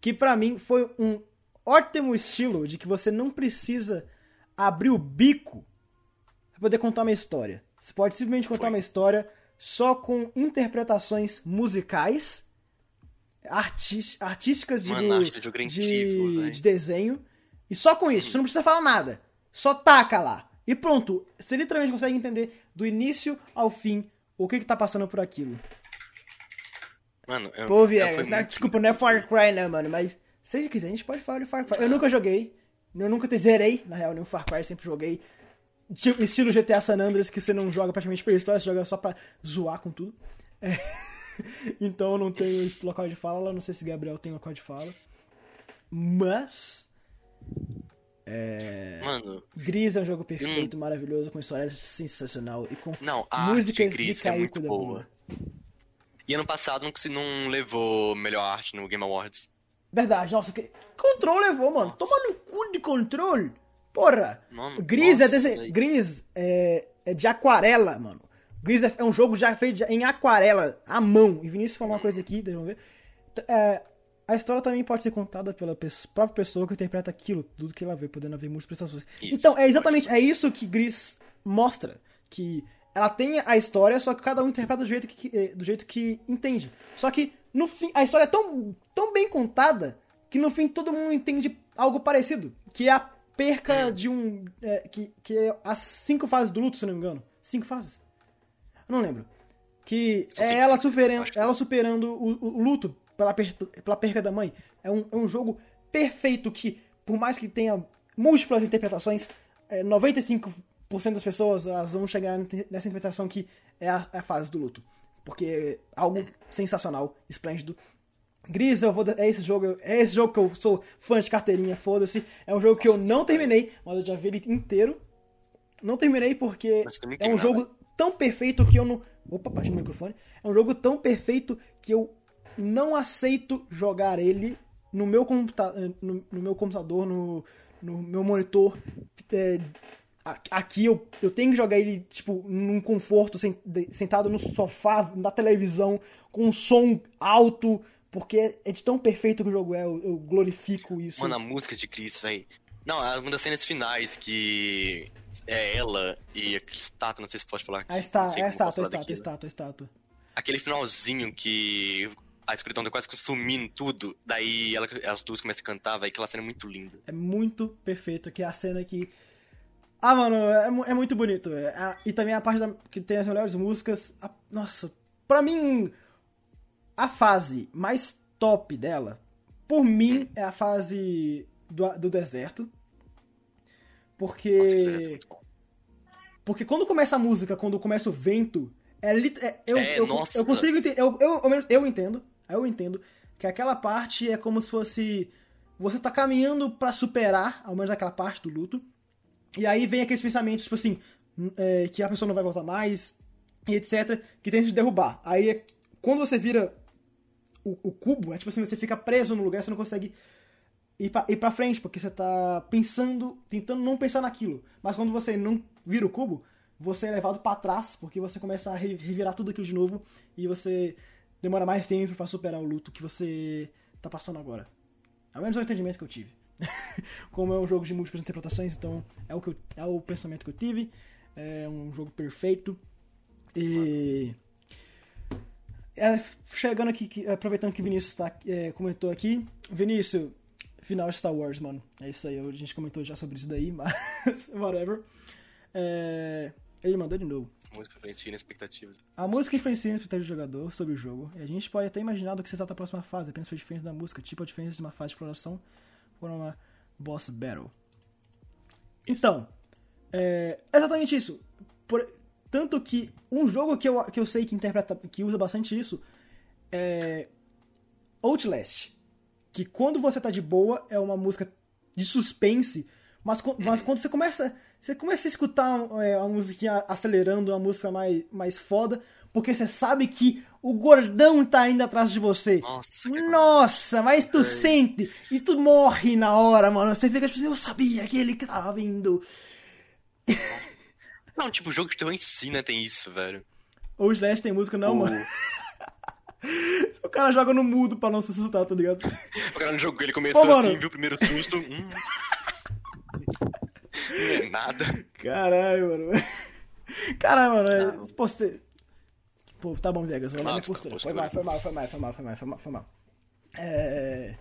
Que pra mim foi um ótimo estilo de que você não precisa abrir o bico pra poder contar uma história. Você pode simplesmente contar Foi. uma história só com interpretações musicais, artísticas de, Mano, de é incrível, de, de desenho. E só com isso, você não precisa falar nada. Só taca lá. E pronto. Você literalmente consegue entender do início ao fim o que que tá passando por aquilo. Mano, eu, Pô, eu Viegas, fui né? muito- desculpa, não é Far Cry, né, mano? Mas se você quiser, a gente pode falar de Far Cry. Eu nunca joguei. Eu nunca te zerei, na real, nenhum Far Cry, sempre joguei. Tipo, estilo GTA San Andreas, que você não joga praticamente pela história, você joga só pra zoar com tudo. É. Então eu não tenho esse local de fala, não sei se Gabriel tem local de fala. Mas. Mano, Gris é um jogo perfeito, maravilhoso, com história sensacional e com não, a músicas de Gris que é muito boa. E ano passado não, não levou melhor arte no Game Awards. Verdade, nossa, que... Control levou, mano. Toma no cu de controle. Porra. Mano, Gris, é, nossa, desse... velho. Gris é... é de aquarela, mano. Gris é, é um jogo já feito em aquarela, à mão. E Vinícius falou uma coisa aqui, deixa eu ver. É, A história também pode ser contada pela pes- própria pessoa que interpreta aquilo, tudo que ela vê, podendo haver múltiplas pessoas. Então, é exatamente é isso que Gris mostra. Que ela tem a história, só que cada um interpreta do jeito que, eh, do jeito que entende. Só que, no fim, a história é tão, tão bem contada que no fim todo mundo entende algo parecido. Que é a perca de um. é, que, que é as cinco fases do luto, se não me engano. Cinco fases? Eu não lembro. Que é ela superando, ela superando o, o- o luto pela, per- pela perca da mãe. É um, é um jogo perfeito que, por mais que tenha múltiplas interpretações, é, 95% das pessoas elas vão chegar nessa interpretação que é a, é a fase do luto. Porque é algo sensacional, esplêndido. Gris, eu vou, é esse jogo, é esse jogo que eu sou fã de carteirinha, foda-se. É um jogo que eu não terminei, mas eu já vi ele inteiro. Não terminei porque é um jogo tão perfeito que eu não. Opa, bati no microfone. É um jogo tão perfeito que eu não aceito jogar ele no meu, computa no, no meu computador, no, no meu monitor. É, aqui eu, eu tenho que jogar ele, tipo, num conforto, sentado no sofá, na televisão, com um som alto, porque é de tão perfeito que o jogo é, eu, eu glorifico isso. Mano, a música de Chris, velho. Não, é uma das cenas finais que é ela e aquele estátua, não sei se pode falar. a está, é a estátua, a estátua, a estátua, a estátua. Aquele finalzinho que a escuridão tá quase consumindo tudo, daí ela, as duas começam a cantar, velho, aquela cena é muito linda. É muito perfeito, que é a cena que. Ah, mano, é, é muito bonito. é. A- e também a parte da- que tem as melhores músicas. A- nossa, pra mim, a fase mais top dela, por mim, é a fase do, do deserto. Nossa, que cena é Porque. Porque quando começa a música, quando começa o vento, é, é- eu, É, eu, nossa. eu consigo entender. Eu, eu, eu, eu entendo. Eu entendo que aquela parte é como se fosse. Você tá caminhando pra superar, ao menos aquela parte do luto. E aí vem aqueles pensamentos, tipo assim, é, que a pessoa não vai voltar mais, e etc., que que te derrubar. Aí é- quando você vira o, o cubo, é tipo assim, você fica preso no lugar, você não consegue ir pra, ir pra frente, porque você tá pensando, tentando não pensar naquilo. Mas quando você não vira o cubo, você é levado pra trás, porque você começa a re- revirar tudo aquilo de novo e você demora mais tempo pra superar o luto que você tá passando agora. Ao menos é o entendimento que eu tive. Como é um jogo de múltiplas interpretações, então é o, que eu- é o pensamento que eu tive. É um jogo perfeito. E. É, chegando aqui, aproveitando que o Vinícius tá, é, comentou aqui. Vinícius, final Star Wars, mano. É isso aí, a gente comentou já sobre isso daí, mas. whatever. É, ele mandou de novo. Música influencia nas expectativas. A música influencia a expectativa do jogador sobre o jogo, e a gente pode até imaginar do que se trata a próxima fase, apenas pela diferença da música, tipo a diferença de uma fase de exploração por uma boss battle. Então, é exatamente isso. Por- tanto que um jogo que eu, que eu sei que interpreta, que usa bastante isso é Outlast. Que quando você tá de boa é uma música de suspense, mas, mas quando você começa, você começa a escutar é, uma musiquinha acelerando, uma música mais, mais foda, porque você sabe que o gordão tá indo atrás de você. Nossa, Nossa, mas tu sente e tu morre na hora, mano. Você fica tipo assim, eu sabia que ele que tava vindo. Não, tipo, jogo de terror ensina tem isso, velho. Ou Slash tem música, não, O- mano. O cara joga no mudo pra não se assustar, tá ligado? O cara no jogo, ele começou assim, viu o primeiro susto. hum. Não é nada. Caralho, mano. Caralho, mano. É, Não. pô, você... Pô, tá bom, Vegas. Vou lá na tá, postura. Foi postura. mal, foi mal, foi mal, foi mal, foi mal, foi mal, foi mal. É...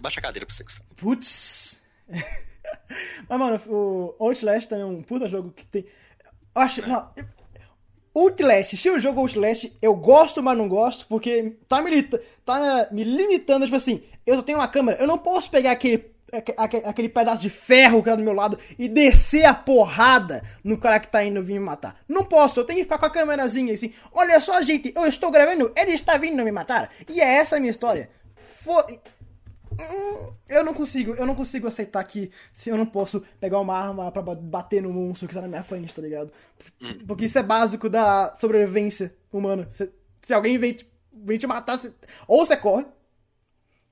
Baixa a cadeira pra você gostar. Putz. Mas, mano, o Outlast também é um puta jogo que tem. Eu acho. Não, Outlast, se o jogo Outlast, eu gosto, mas não gosto, porque tá me, tá me limitando, tipo assim, eu só tenho uma câmera, eu não posso pegar aquele, aque- aque- aquele pedaço de ferro que tá do meu lado e descer a porrada no cara que tá indo vir me matar. Não posso, eu tenho que ficar com a câmerazinha assim, olha só, gente, eu estou gravando, ele está vindo me matar. E é essa a minha história. Fo- Hum, Eu não consigo, eu não consigo aceitar que se eu não posso pegar uma arma pra ba- bater no monstro que está na minha frente, tá ligado? Porque isso é básico da sobrevivência humana. Se, se alguém vem te, vem te matar, você- ou você corre,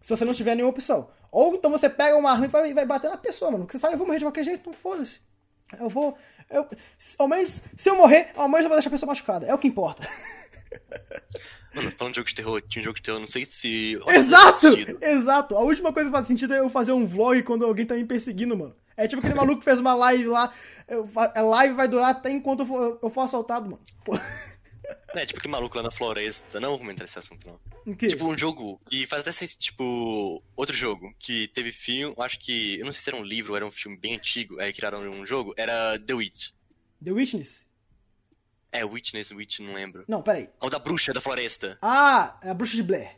se você não tiver nenhuma opção. Ou então você pega uma arma e vai, vai bater na pessoa, mano. Porque você sabe, eu vou morrer de qualquer jeito, não foda-se. Eu vou. Eu, ao menos, se eu morrer, ao menos eu vou deixar a pessoa machucada. É o que importa. Mano, falando de jogo de terror, tinha um jogo de terror, não sei se. Exato! Exato! A última coisa que faz sentido é eu fazer um vlog quando alguém tá me perseguindo, mano. É tipo aquele maluco que fez uma live lá. A live vai durar até enquanto eu for, eu for assaltado, mano. Pô, É, tipo aquele maluco lá na floresta. Não vou comentar esse assunto, não. Tipo, um jogo que faz até sentido. Tipo, outro jogo que teve filme. Acho que. Eu não sei se era um livro ou era um filme bem antigo. Aí criaram um jogo. Era The Witch. The Witness? É, Witness, Witch, não lembro. Não, peraí. Ou da bruxa da floresta. Ah, é a bruxa de Blair.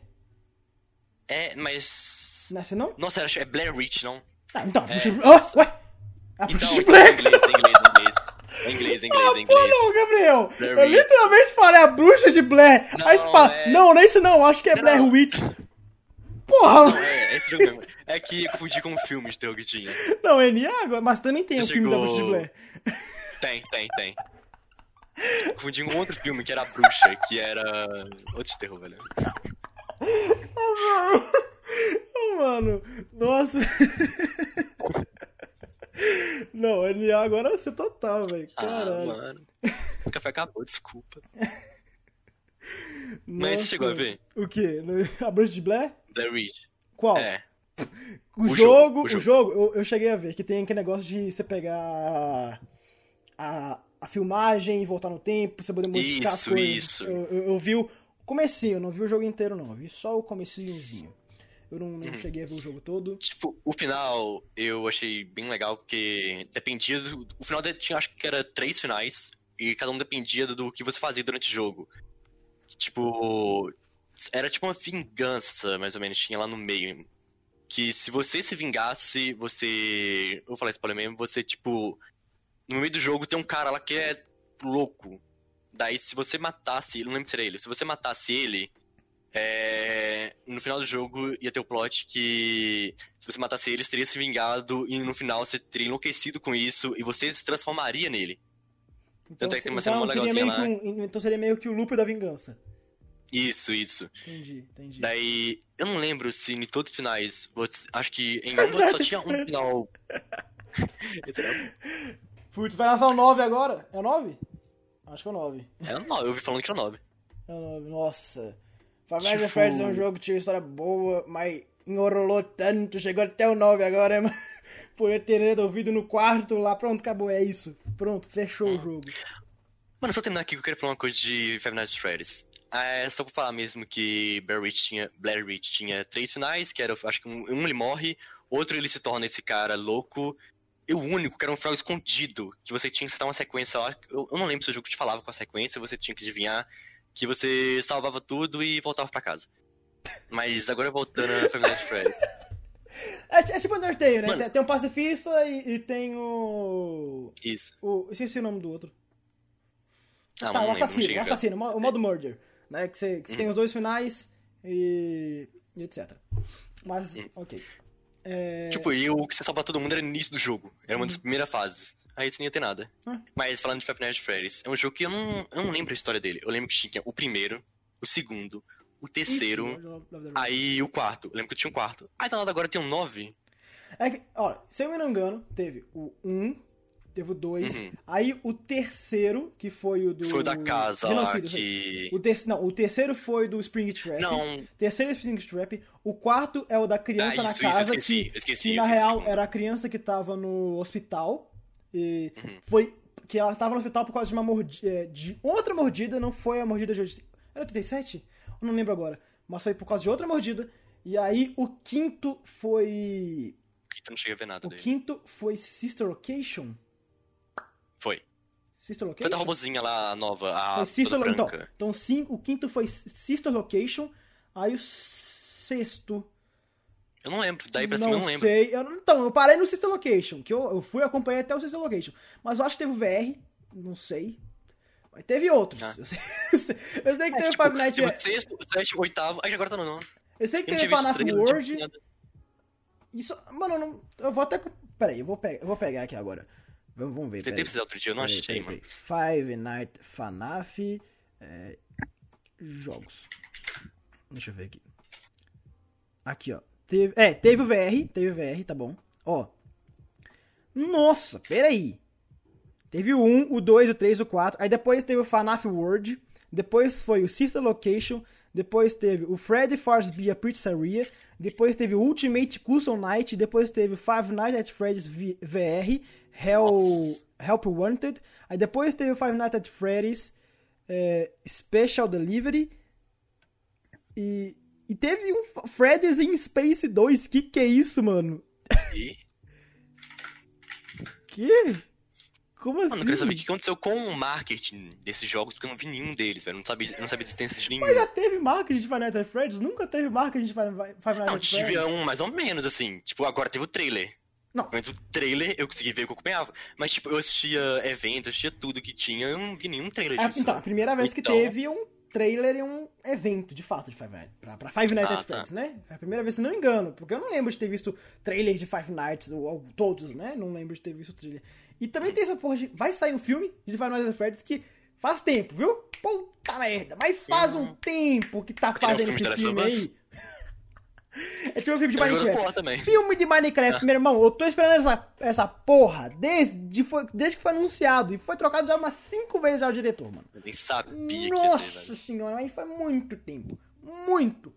É, mas. Não é assim, não? Nossa, é Blair Witch, não? Ah, então, a bruxa É, de. Oh, ué! A bruxa Então, de é Blair! inglês, é inglês, é inglês. É inglês, é inglês, é Pô, inglês. não, Gabriel! Blair eu Witch. literalmente falei a bruxa de Blair. Não, Aí você fala, é- não, nem isso não, acho que é Não. Blair Witch. Porra! Não, é, é esse jogo mesmo. É que eu confundi com um filme de terror que tinha. Não, é agora, mas também tem o Você filme da bruxa de Blair. Tem, tem, tem. Confundi com outro filme que era a bruxa, que era. Outro terror, velho. Oh, mano, nossa. Não, NA agora vai ser total, velho. Ah, Caralho. mano. O café acabou, desculpa. Mas Nossa. você chegou a ver? O quê? A bruxa de Blair? The Witch. Qual? É. O, O jogo, jogo, o o jogo. jogo, eu, eu cheguei a ver que tem aquele negócio de você pegar a, a, a filmagem voltar no tempo, você poder modificar Isso, coisas. isso. Eu, eu, eu vi o comecinho, eu não vi o jogo inteiro não, eu vi só o comecinhozinho. Eu não, Uhum. não cheguei a ver o jogo todo. Tipo, o final eu achei bem legal, porque dependia do. O final tinha, acho que era três finais, e cada um dependia do que você fazia durante o jogo. Tipo. Era tipo uma vingança, mais ou menos, tinha lá no meio. Que se você se vingasse, você. Eu vou falar spoiler mesmo, você, tipo. No meio do jogo tem um cara lá que é louco. Daí, se você matasse ele, não lembro se era ele, se você matasse ele, é, no final do jogo ia ter o plot que se você matasse ele, você teria se vingado e no final você teria enlouquecido com isso e você se transformaria nele. Então, Tanto é que tem uma cena então, mó seria meio que legalzinha um, então seria meio que o loop da vingança. Isso, isso. Entendi, entendi. Daí, eu não lembro se em todos os finais, acho que em um só Verdade, tinha um final. Putz, vai lançar o 9 agora? É o 9? Acho que é o 9. Era 9, eu vi falando que era 9. É o 9, nossa. Five Nights at Tipo- Freddy's é um jogo que tinha uma história boa, mas enrolou tanto, chegou até o 9 agora, mas poder ter resolvido no quarto lá, pronto, acabou, é isso. Pronto, fechou o jogo. Mano, só terminar aqui que eu queria falar uma coisa de Five Nights at Freddy's. É só pra falar mesmo que Blair Witch tinha, Blair Witch tinha três finais, que era, acho que um, um ele morre, outro ele se torna esse cara louco, o único, que era um final escondido, que você tinha que citar uma sequência lá. Eu, eu não lembro se o jogo te falava com a sequência, você tinha que adivinhar que você salvava tudo e voltava pra casa. Mas agora voltando a Nights at Freddy's. É, é tipo Undertale, né? Mano. Tem, o pacifista e, e tem o. Isso. o. Esqueci o nome do outro. Ah, tá, o lembro, assassino, cheguei o assassino, o mo- o modo murder. Né? Que você, que você tem os dois finais e. e etc. Mas, ok. É, Tipo, e o que você salva todo mundo era no início do jogo. Era uma das primeiras fases. Aí você não ia ter nada. Ah. Mas falando de Five Nights at Freddy's, é um jogo que eu não, eu não lembro a história dele. Eu lembro que tinha o primeiro, o segundo, o terceiro, isso, aí o quarto. Eu lembro que tinha um quarto. Aí do lado agora tem um nove. É que, ó, se eu me não engano, teve o 1, teve o 2, Uhum. aí o terceiro, que foi o do. Foi o da casa lá Genocídio, isso aí. que... O ter... Não, o terceiro foi do Spring Trap. Não, Terceiro é Spring Trap. O quarto é o da criança Ah, na isso, isso, eu casa, esqueci, que, esqueci, que na o real segundo. era a criança que tava no hospital. E Uhum. foi. Que ela tava no hospital por causa de uma mordida. De outra mordida, não foi a mordida de. Era 87? Eu não lembro agora. Mas foi por causa de outra mordida. E aí o quinto foi. eu não cheguei a ver nada O dele. quinto foi Sister Location? Foi. Sister Location? Foi da robozinha lá nova, a Foi Sister Lo- então, então sim, o quinto foi Sister Location. Aí o sexto. Eu não lembro, daí pra não cima eu não lembro. sei. Eu, então, eu parei no Sister Location, que eu, eu fui acompanhar até o Sister Location. Mas eu acho que teve o VR, não sei. Mas teve outros. Ah. Eu, sei, eu sei que É, teve tipo, Five Nights teve at o sexto, sétimo, oitavo, aí agora tá no nono. Eu sei que Eu teve FNAF World. Isso, mano, eu, não, eu vou até. Peraí, eu vou, pegar, eu vou pegar aqui agora. Vamos, vamos ver. Tentei precisar outro dia, eu não Peraí, achei, peraí, mano. peraí. Five Night FNAF é, jogos. Deixa eu ver aqui. Aqui, ó. Teve, é, teve o VR, teve o VR, tá bom. Ó. Nossa, peraí. Teve o 1, o 2, o 3, o 4. Aí depois teve o FNAF World. Depois foi o Sister Location. Depois teve o Freddy Fazbear a Pizzeria. Depois teve Ultimate Custom Night. Depois teve Five Nights at Freddy's V- VR. Hell, Help Wanted. Aí depois teve Five Nights at Freddy's é, Special Delivery. E, e teve um Freddy's in Space 2. Que que é isso, mano? E, Que? Como assim? mano, eu queria saber o que aconteceu com o marketing desses jogos, porque eu não vi nenhum deles, velho. Eu não sabia, eu não sabia a existência de nenhum. Mas já teve marketing de Five Nights at Freddy's? Nunca teve marketing de Five Nights Não, at tive Freddy's? um mais ou menos, assim. Tipo, agora teve o trailer. Não. Mas o trailer eu consegui ver o que eu acompanhava. Mas, tipo, eu assistia eventos, assistia tudo que tinha, eu não vi nenhum trailer É, disso. então, a primeira vez que Então- teve um trailer e um evento, de fato, de Five Nights. Pra, pra Five Nights Ah, at tá. Freddy's, né? É a primeira vez, se não me engano. Porque eu não lembro de ter visto trailer de Five Nights, ou, ou todos, né? Não lembro de ter visto trailer. E também tem essa porra de... Vai sair um filme de at Freddy's que faz tempo, viu? Puta merda. Mas faz um Uhum. tempo que tá um fazendo esse filme aí. É tipo um filme de Minecraft. Filme de Minecraft, meu irmão, eu tô esperando essa, essa porra desde, foi, desde que foi anunciado. E foi trocado já umas cinco vezes já o diretor, mano. Eu nem sabia que ia ter, Nossa senhora, mas foi muito tempo. Muito,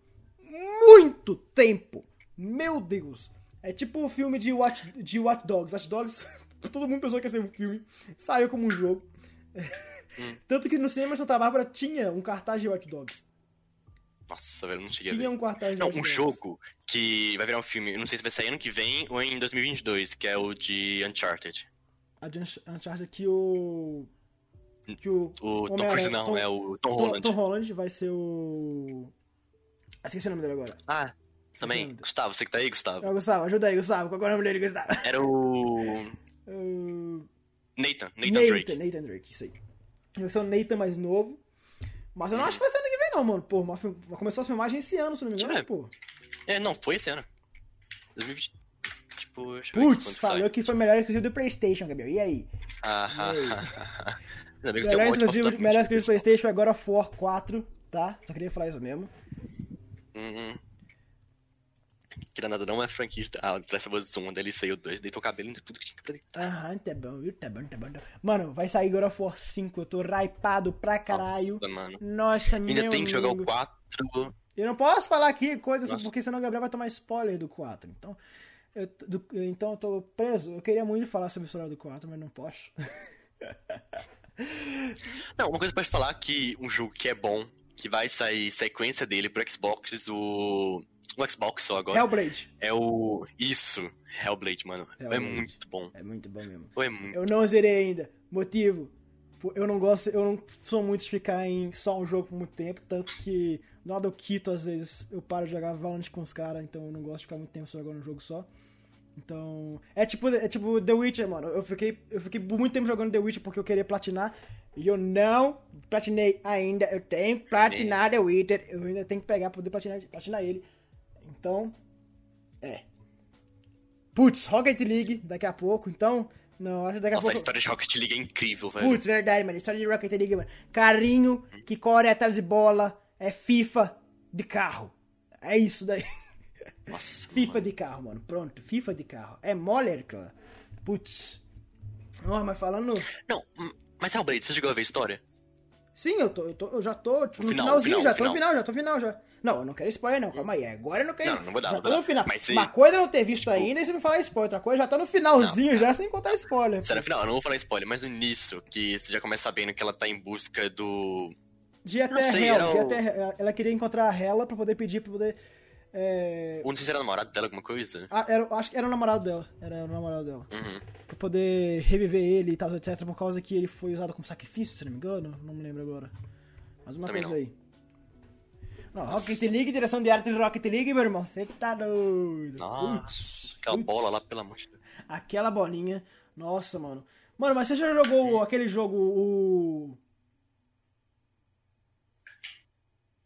muito tempo. Meu Deus. É tipo o filme de Watch, de Watch Dogs. Watch Dogs, todo mundo pensou que ia ser um filme. Saiu como um jogo. Hum. Tanto que no cinema Santa Bárbara tinha um cartaz de Watch Dogs. Nossa, velho, eu não cheguei a Tinha um cartaz de Não, Watch um Dogs. jogo que vai virar um filme, eu não sei se vai sair ano que vem ou em 2022, que é o de Uncharted. A de Unch- Uncharted que o... Que o... O Tom Cruise não, Tom- é o Tom Holland. Tom Holland vai ser o... Ah, Esqueci o nome dele agora. Ah, também. Esqueci nome Gustavo, você que tá aí, Gustavo? É Gustavo, ajuda aí, Gustavo. Qual é o nome dele, Gustavo? Era o Uh, Nathan, Nathan Nathan, Drake. Nathan Drake, isso aí. Vai Nathan mais novo. Mas eu não acho que vai ser ano que vem, não, mano. Pô, começou as filmagens esse ano, se não me engano, É. pô. É, não, foi esse ano. 2020. Tipo, Putz, falou que foi melhor exclusivo do Playstation, Gabriel. E aí? Ah, E aí? Tenho Melhor um exclusivo, melhor exclusivo do Playstation é agora War 4, tá? Só queria falar isso mesmo. Hum, hum. Que nada não é franquia ah, The Last of Us 1, daí ele saiu 2, deitou o cabelo em tudo que tinha pra deitar. Aham, tá bom, viu? Tá bom, tá bom. tá bom. Mano, vai sair God of War 5, eu tô hypado pra caralho. Nossa, mano. Nossa, Ainda tem que jogar o amigo. 4. Eu não posso falar aqui coisas Nossa. porque senão o Gabriel vai tomar spoiler do 4. Então eu, do- então eu tô preso. Eu queria muito falar sobre a história do 4, mas não posso. Não, uma coisa pode falar que um jogo que é bom, que vai sair sequência dele pro Xbox, o. O Xbox só agora. Hellblade. É o. Isso, Hellblade, mano. É Hellblade. muito bom. É muito bom mesmo. É muito. Eu não zerei ainda. Motivo. Eu não gosto, eu não sou muito de ficar em só um jogo por muito tempo, tanto que no lado eu quito às vezes, eu paro de jogar Valorant com os caras, então eu não gosto de ficar muito tempo só jogando um jogo só. Então, é tipo, é tipo The Witcher, mano. Eu fiquei, eu fiquei muito tempo jogando The Witcher porque eu queria platinar e eu não platinei ainda. Eu tenho que platinar The Witcher, eu ainda tenho que pegar pra poder platinar, platinar ele. Então, é. Putz, Rocket League daqui a pouco, então, não, acho que daqui a Nossa, a pouco história de Rocket League é incrível, velho. Putz, verdade, mano. História de Rocket League, mano. Carrinho que corre atrás de bola. É FIFA de carro. É isso daí. Nossa, FIFA de carro, mano. Pronto, FIFA de carro. É mole, cara. Putz. Ó, mas falando. Não, mas Hellblade, você chegou a ver a história? Sim, eu, tô, eu, tô, eu já tô tipo, no Final, finalzinho, final, já tô final. no final, já tô no final já. Não, eu não quero spoiler, não. Calma aí. Agora eu não quero. Não, não vou dar, já não vou no dar. final. Mas se- Uma coisa é não ter visto tipo- ainda e você me falar spoiler. Outra coisa já tá no finalzinho Não, já, sem contar spoiler. Será final? Eu não vou falar spoiler, mas no início, que você já começa sabendo que ela tá em busca do. De até sei, de o- até. Ela queria encontrar a Hela pra poder pedir pra poder. É... Ou não sei se era namorado dela, alguma coisa. Ah, era, acho que era o namorado dela. Era o namorado dela. Uhum. Pra poder reviver ele e tal, etc. Por causa que ele foi usado como sacrifício, se não me engano. Não me lembro agora. Mas uma Também coisa não. aí. Não, Rocket League, direção de arte de Rocket League, meu irmão. Você tá doido. Nossa, Putz, aquela putz. bola lá, pelo amor de Deus. Aquela bolinha. Nossa, mano. Mano, mas você já jogou aquele jogo, o.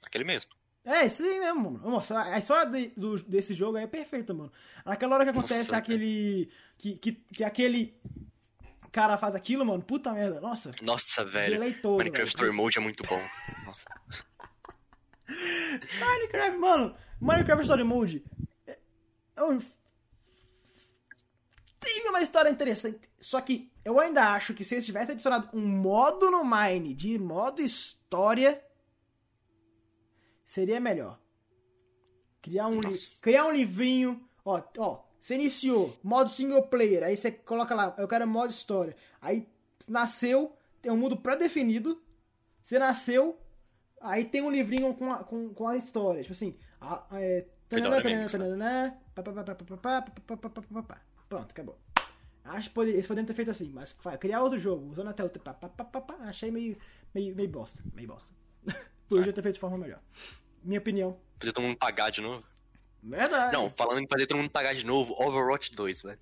Aquele mesmo. É, esse aí mesmo, mano. Nossa, a história de- do- desse jogo aí é perfeita, mano. Naquela hora que acontece Nossa, aquele. Que, que, que aquele cara faz aquilo, mano. Puta merda. Nossa. Nossa, velho. Gelei todo, Minecraft velho. Story Mode é muito bom. Nossa. Minecraft, mano. Minecraft Story Mode. É, é um... Teve uma história interessante. Só que eu ainda acho que se eles tivessem adicionado um modo no Mine de modo história. Seria melhor. Criar um, li- criar um livrinho. Ó, ó. Você iniciou, modo single player. Aí você coloca lá, eu quero modo história. Aí nasceu, tem um mundo pré-definido. Você nasceu, Aí tem um livrinho com a, com, com a história, tipo assim. Pronto, acabou. Acho que eles poderiam ter feito assim, mas criar outro jogo, usando até outro. Achei meio, meio, meio bosta. Meio bosta. Podia ter feito de forma melhor. Minha opinião. fazer todo mundo pagar de novo? Verdade. Não, falando em fazer todo mundo pagar de novo, Overwatch 2, velho.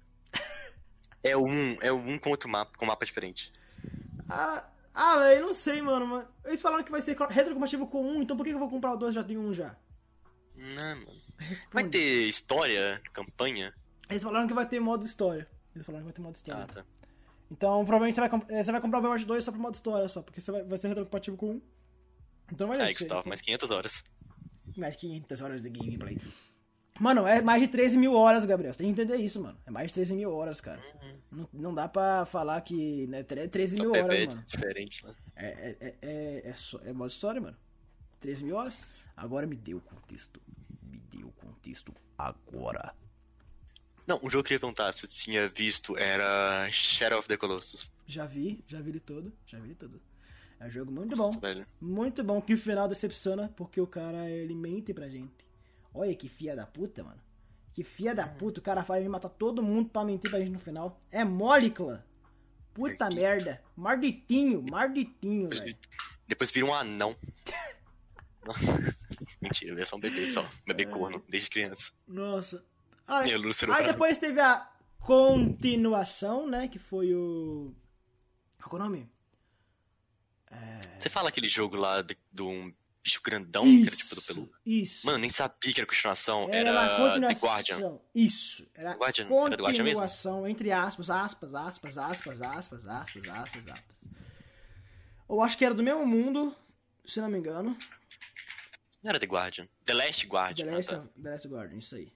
é um, é um com outro mapa, com um mapa diferente. Ah, ah velho, não sei, mano. mas Eles falaram que vai ser retrocompatível com um, então por que eu vou comprar o 2 já tem um já? Não, mano. Vai ter história, campanha? Eles falaram que vai ter modo história. Eles falaram que vai ter modo história. Ah, tá. Então, provavelmente você vai, eh, você vai comprar o Overwatch 2 só pro modo história, só, porque você vai, vai ser retrocompatível com um. Então vai Aí, ser. Gustavo, então- mais 500 horas. Mais 500 horas de gameplay. Mano, é mais de 13 mil horas, Gabriel. Você tem que entender isso, mano. É mais de 13 mil horas, cara. Não, não dá pra falar que né, tre- 13 mil É horas, bem mano. diferente, né? É, é, é, é, é, só- é modo história, mano. 13 mil horas. Agora me deu o contexto. Me deu o contexto agora. Não, um jogo que eu ia perguntar se você tinha visto era Shadow of the Colossus. Já vi, já vi ele todo. Já vi ele todo. É um jogo muito bom. Nossa, velho. Muito bom, que o final decepciona, porque o cara, ele mente pra gente. Olha que fia da puta, mano. Que fia da puta, o cara faz me matar todo mundo pra mentir pra gente no final. É mole, clã. Puta merda. Marditinho, marditinho, velho. Depois vira um anão. Mentira, ele é só um bebê só. Bebê corno, desde criança. Nossa. Aí, no aí depois teve a continuação, né, que foi o... Qual é o nome? Você fala aquele jogo lá de, de um bicho grandão que era tipo do Isso, pelu. isso. Mano, nem sabia que era continuação. Era, Era, a The continuação. Guardian. Isso. Era Guardian, era do Guardian mesmo? continuação, entre aspas, aspas, aspas, aspas, aspas, aspas, aspas, aspas. Eu acho que era do mesmo mundo, se não me engano. Não era The Guardian. The Last Guardian. The ah, Last, tá. The Last Guardian, isso aí.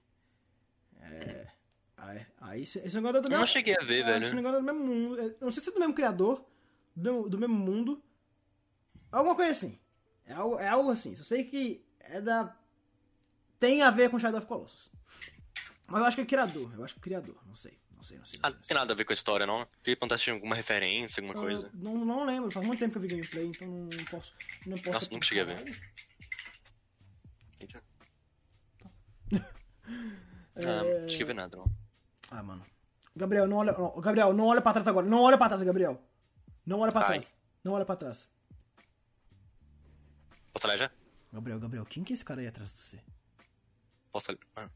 É. Aí, aí esse, negócio é do Eu mesmo. não cheguei a ver, é, velho. Esse negócio é do mesmo mundo. é- Eu não sei se é do mesmo criador, do do mesmo mundo. Alguma coisa assim. É algo, é algo assim. Só sei que é da. Tem a ver com Shadow of Colossus. Mas eu acho que é criador. Eu acho que é criador. Não sei. Não sei, não sei. Não Ah, sei, não tem nada a ver com a história, não? Queria perguntar se tinha alguma referência, alguma não sei. coisa. Eu não, não lembro. Faz muito tempo que eu vi gameplay, então não posso. Não posso Nossa, nunca cheguei a ver. Eita. É... Ah, não cheguei a ver nada, não. Ah, mano. Gabriel, não olha. não, Gabriel, não olha pra trás agora. Não olha pra trás, Gabriel. Não olha pra Ai. trás. Não olha pra trás. Posso olhar já? Gabriel, Gabriel, quem que é esse cara aí atrás de você? Posso olhar? Mano.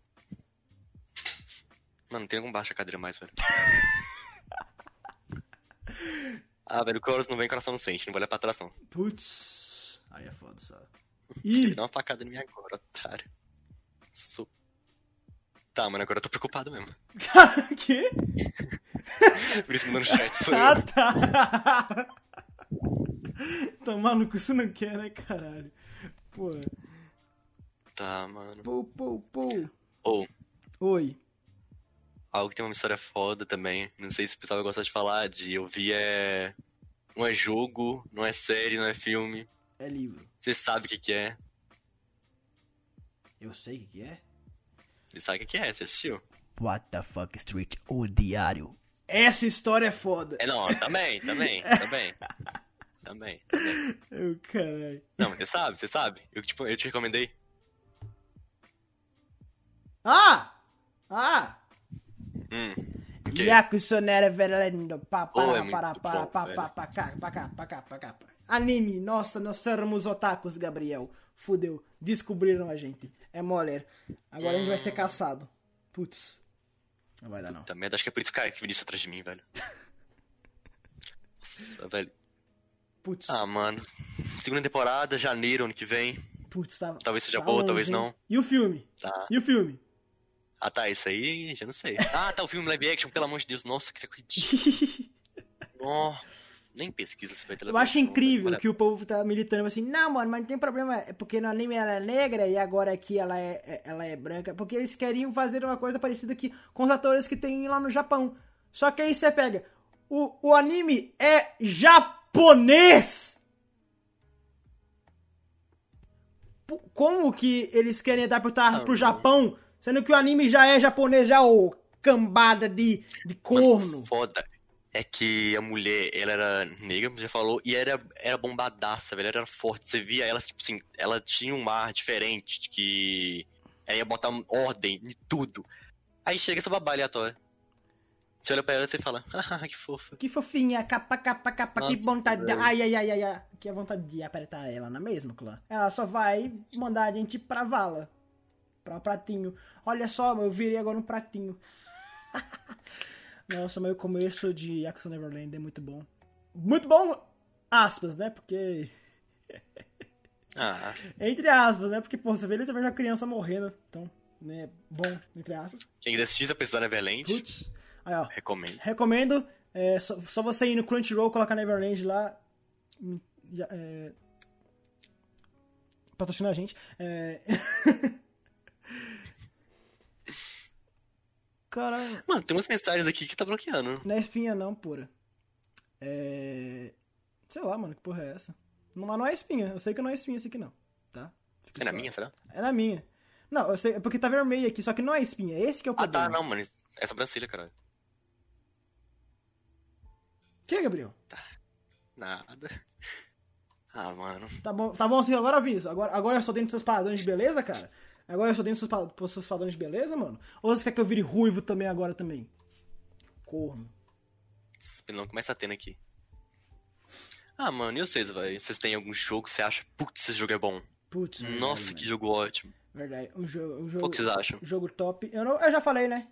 Mano, não tem algum baixo a cadeira mais, velho. ah, velho, o Chorus não vem coração não sente, não vou olhar pra trás, não. Putz. Aí é foda, sabe? Ih! Dá uma facada em mim agora, otário. Sou... Tá, mano, agora eu tô preocupado mesmo. Cara, que? Por isso mandando chat, sou Ah, eu. tá. No cu, você não quer, né, caralho? Pô. Tá, mano. Pô, pô, pô. Ou, Oi. algo que tem uma história foda também. Não sei se o pessoal gosta de falar, de eu vi é. Não é jogo, não é série, não é filme. É livro. Você sabe o que, que é. Eu sei o que que é. Você sabe o que, que é, você assistiu? What the fuck Street, o diário. Essa história é foda. É não, também, também, também. Também, também. Eu, caralho. Não, mas você sabe, você sabe. Eu, tipo, eu te recomendei. Ah! Ah! Hum. O? Yakusonera para, é para, para, cá, cá. Anime, nossa, nós somos otakus, Gabriel. Fudeu, descobriram a gente. É moler. Agora a gente vai ser caçado. Putz. Não vai dar não. Puta merda, acho que é por isso que Vinícius atrás de mim, velho. Nossa, velho. Putz. Ah, mano. Segunda temporada, janeiro, ano que vem. Putz, tá. Talvez seja tá boa, longe, talvez hein? não. E o filme? Tá. E o filme? Ah, tá, isso aí já não sei. Ah, tá o filme live action, pelo amor de Deus. Nossa, que ridículo. Oh, nem pesquisa se vai ter Eu acho incrível que o povo tá militando assim, não, mano, mas não tem problema, é porque no anime ela é negra e agora aqui ela é, é- ela é branca, porque eles queriam fazer uma coisa parecida aqui com os atores que tem lá no Japão. Só que aí você pega, o, o anime é japonês! P- Como que eles querem adaptar Ah, pro. Japão, sendo que o anime já é japonês, já, ô cambada de, de corno? Foda. É que a mulher, ela era negra, como já falou, e era, era bombadaça, velho. Ela era forte. Você via ela, tipo assim, ela tinha um ar diferente, de que ela ia botar ordem em tudo. Aí chega essa babá aleatória. Você olha pra ela e você fala, ah, que fofa. Que fofinha, capa, capa, capa, que Nossa, vontade. de- velho. Ai, ai, ai, ai, ai. Que vontade de apertar ela, não é mesmo, clã? Ela só vai mandar a gente pra vala. Pra pratinho. Olha só, eu virei agora um pratinho. Nossa, o começo de Yakuza Neverland é muito bom. Muito bom, aspas, né? Porque. Ah, Entre aspas, né? Porque, pô, você vê literalmente uma criança morrendo. Então, né? Bom, entre aspas. quem quiser assistir a pessoa Neverland, Putz. Aí, ó. recomendo. Recomendo. É, só, só você ir no Crunchyroll, colocar Neverland lá. hum, Já, é... Patrocinar a gente. É... Caralho. Mano, tem umas mensagens aqui que tá bloqueando. Não é espinha não, pura. É... Sei lá, mano, que porra é essa? Não, mas não é espinha. Eu sei que não é espinha esse aqui não. Tá? Fica É na só- minha, será? É na minha. Não, eu sei, é porque tá vermelho aqui, só que não é espinha. Esse que é o Ah, problema. tá, não, mano. É sobrancelha, caralho. Que, Gabriel? Nada. Ah, mano. Tá bom, tá bom assim agora, Vinícius. Agora, agora eu sou dentro dos seus padrões de beleza, cara? Agora eu sou dentro dos seus, padrões de beleza, mano? Ou você quer que eu vire ruivo também agora também? Corno. Não começa a tendo aqui. Ah, mano, e vocês, velho? Vocês têm algum jogo que você acha, putz, esse jogo é bom? Putz, Nossa, verdade, que jogo ótimo. Verdade. Um jogo, um jogo, que vocês acham? jogo top. Eu, não, eu já falei, né?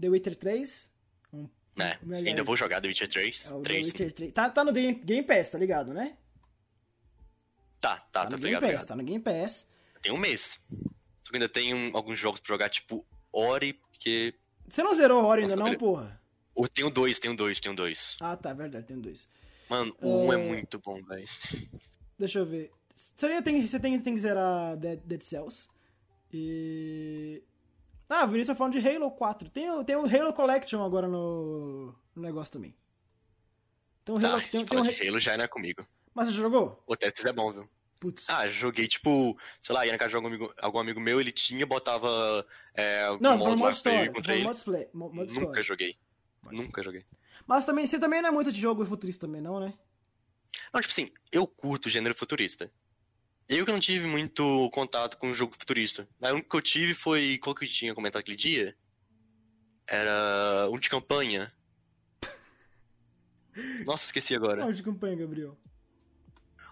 The Witcher 3. Um, Né? Ainda vou jogar The Witcher 3. é o The 3 sim. Witcher 3. Tá, tá no Game, Game Pass, tá ligado, né? Tá, tá, Tá tá no Game ligado, Pass, ligado. tá no Game Pass. Tem um mês. Só que ainda tem um- alguns jogos pra jogar, tipo Ori, porque. Você não zerou Ori ainda não, porra? Tem um dois, um dois, um dois. Ah, tá, verdade, tem dois. Mano, o um é É. muito bom, velho. Deixa eu ver. Você tem, você tem, tem que zerar Dead, Dead Cells. E. Ah, o Vinícius tá falando de Halo 4. Tem, tem o Halo Collection agora no, no negócio também. Tem um Tá, Halo. Tem, tem um, de Halo já não é comigo. Mas você jogou? O Tetris é bom, viu? Putz. Ah, joguei tipo, sei lá, ia na casa de algum amigo, algum amigo meu, ele tinha, botava. É, não, um modo pra história. contra ele. modo mo- Modo Nunca história. joguei. Modo Nunca joguei. Mas também, você também não é muito de jogo futurista também, não, né? Não, tipo assim, eu curto gênero futurista. Eu que não tive muito contato com jogo futurista. A única que eu tive foi. Qual que eu tinha comentado aquele dia? Era um de campanha. Nossa, esqueci agora. Não, de campanha, Gabriel.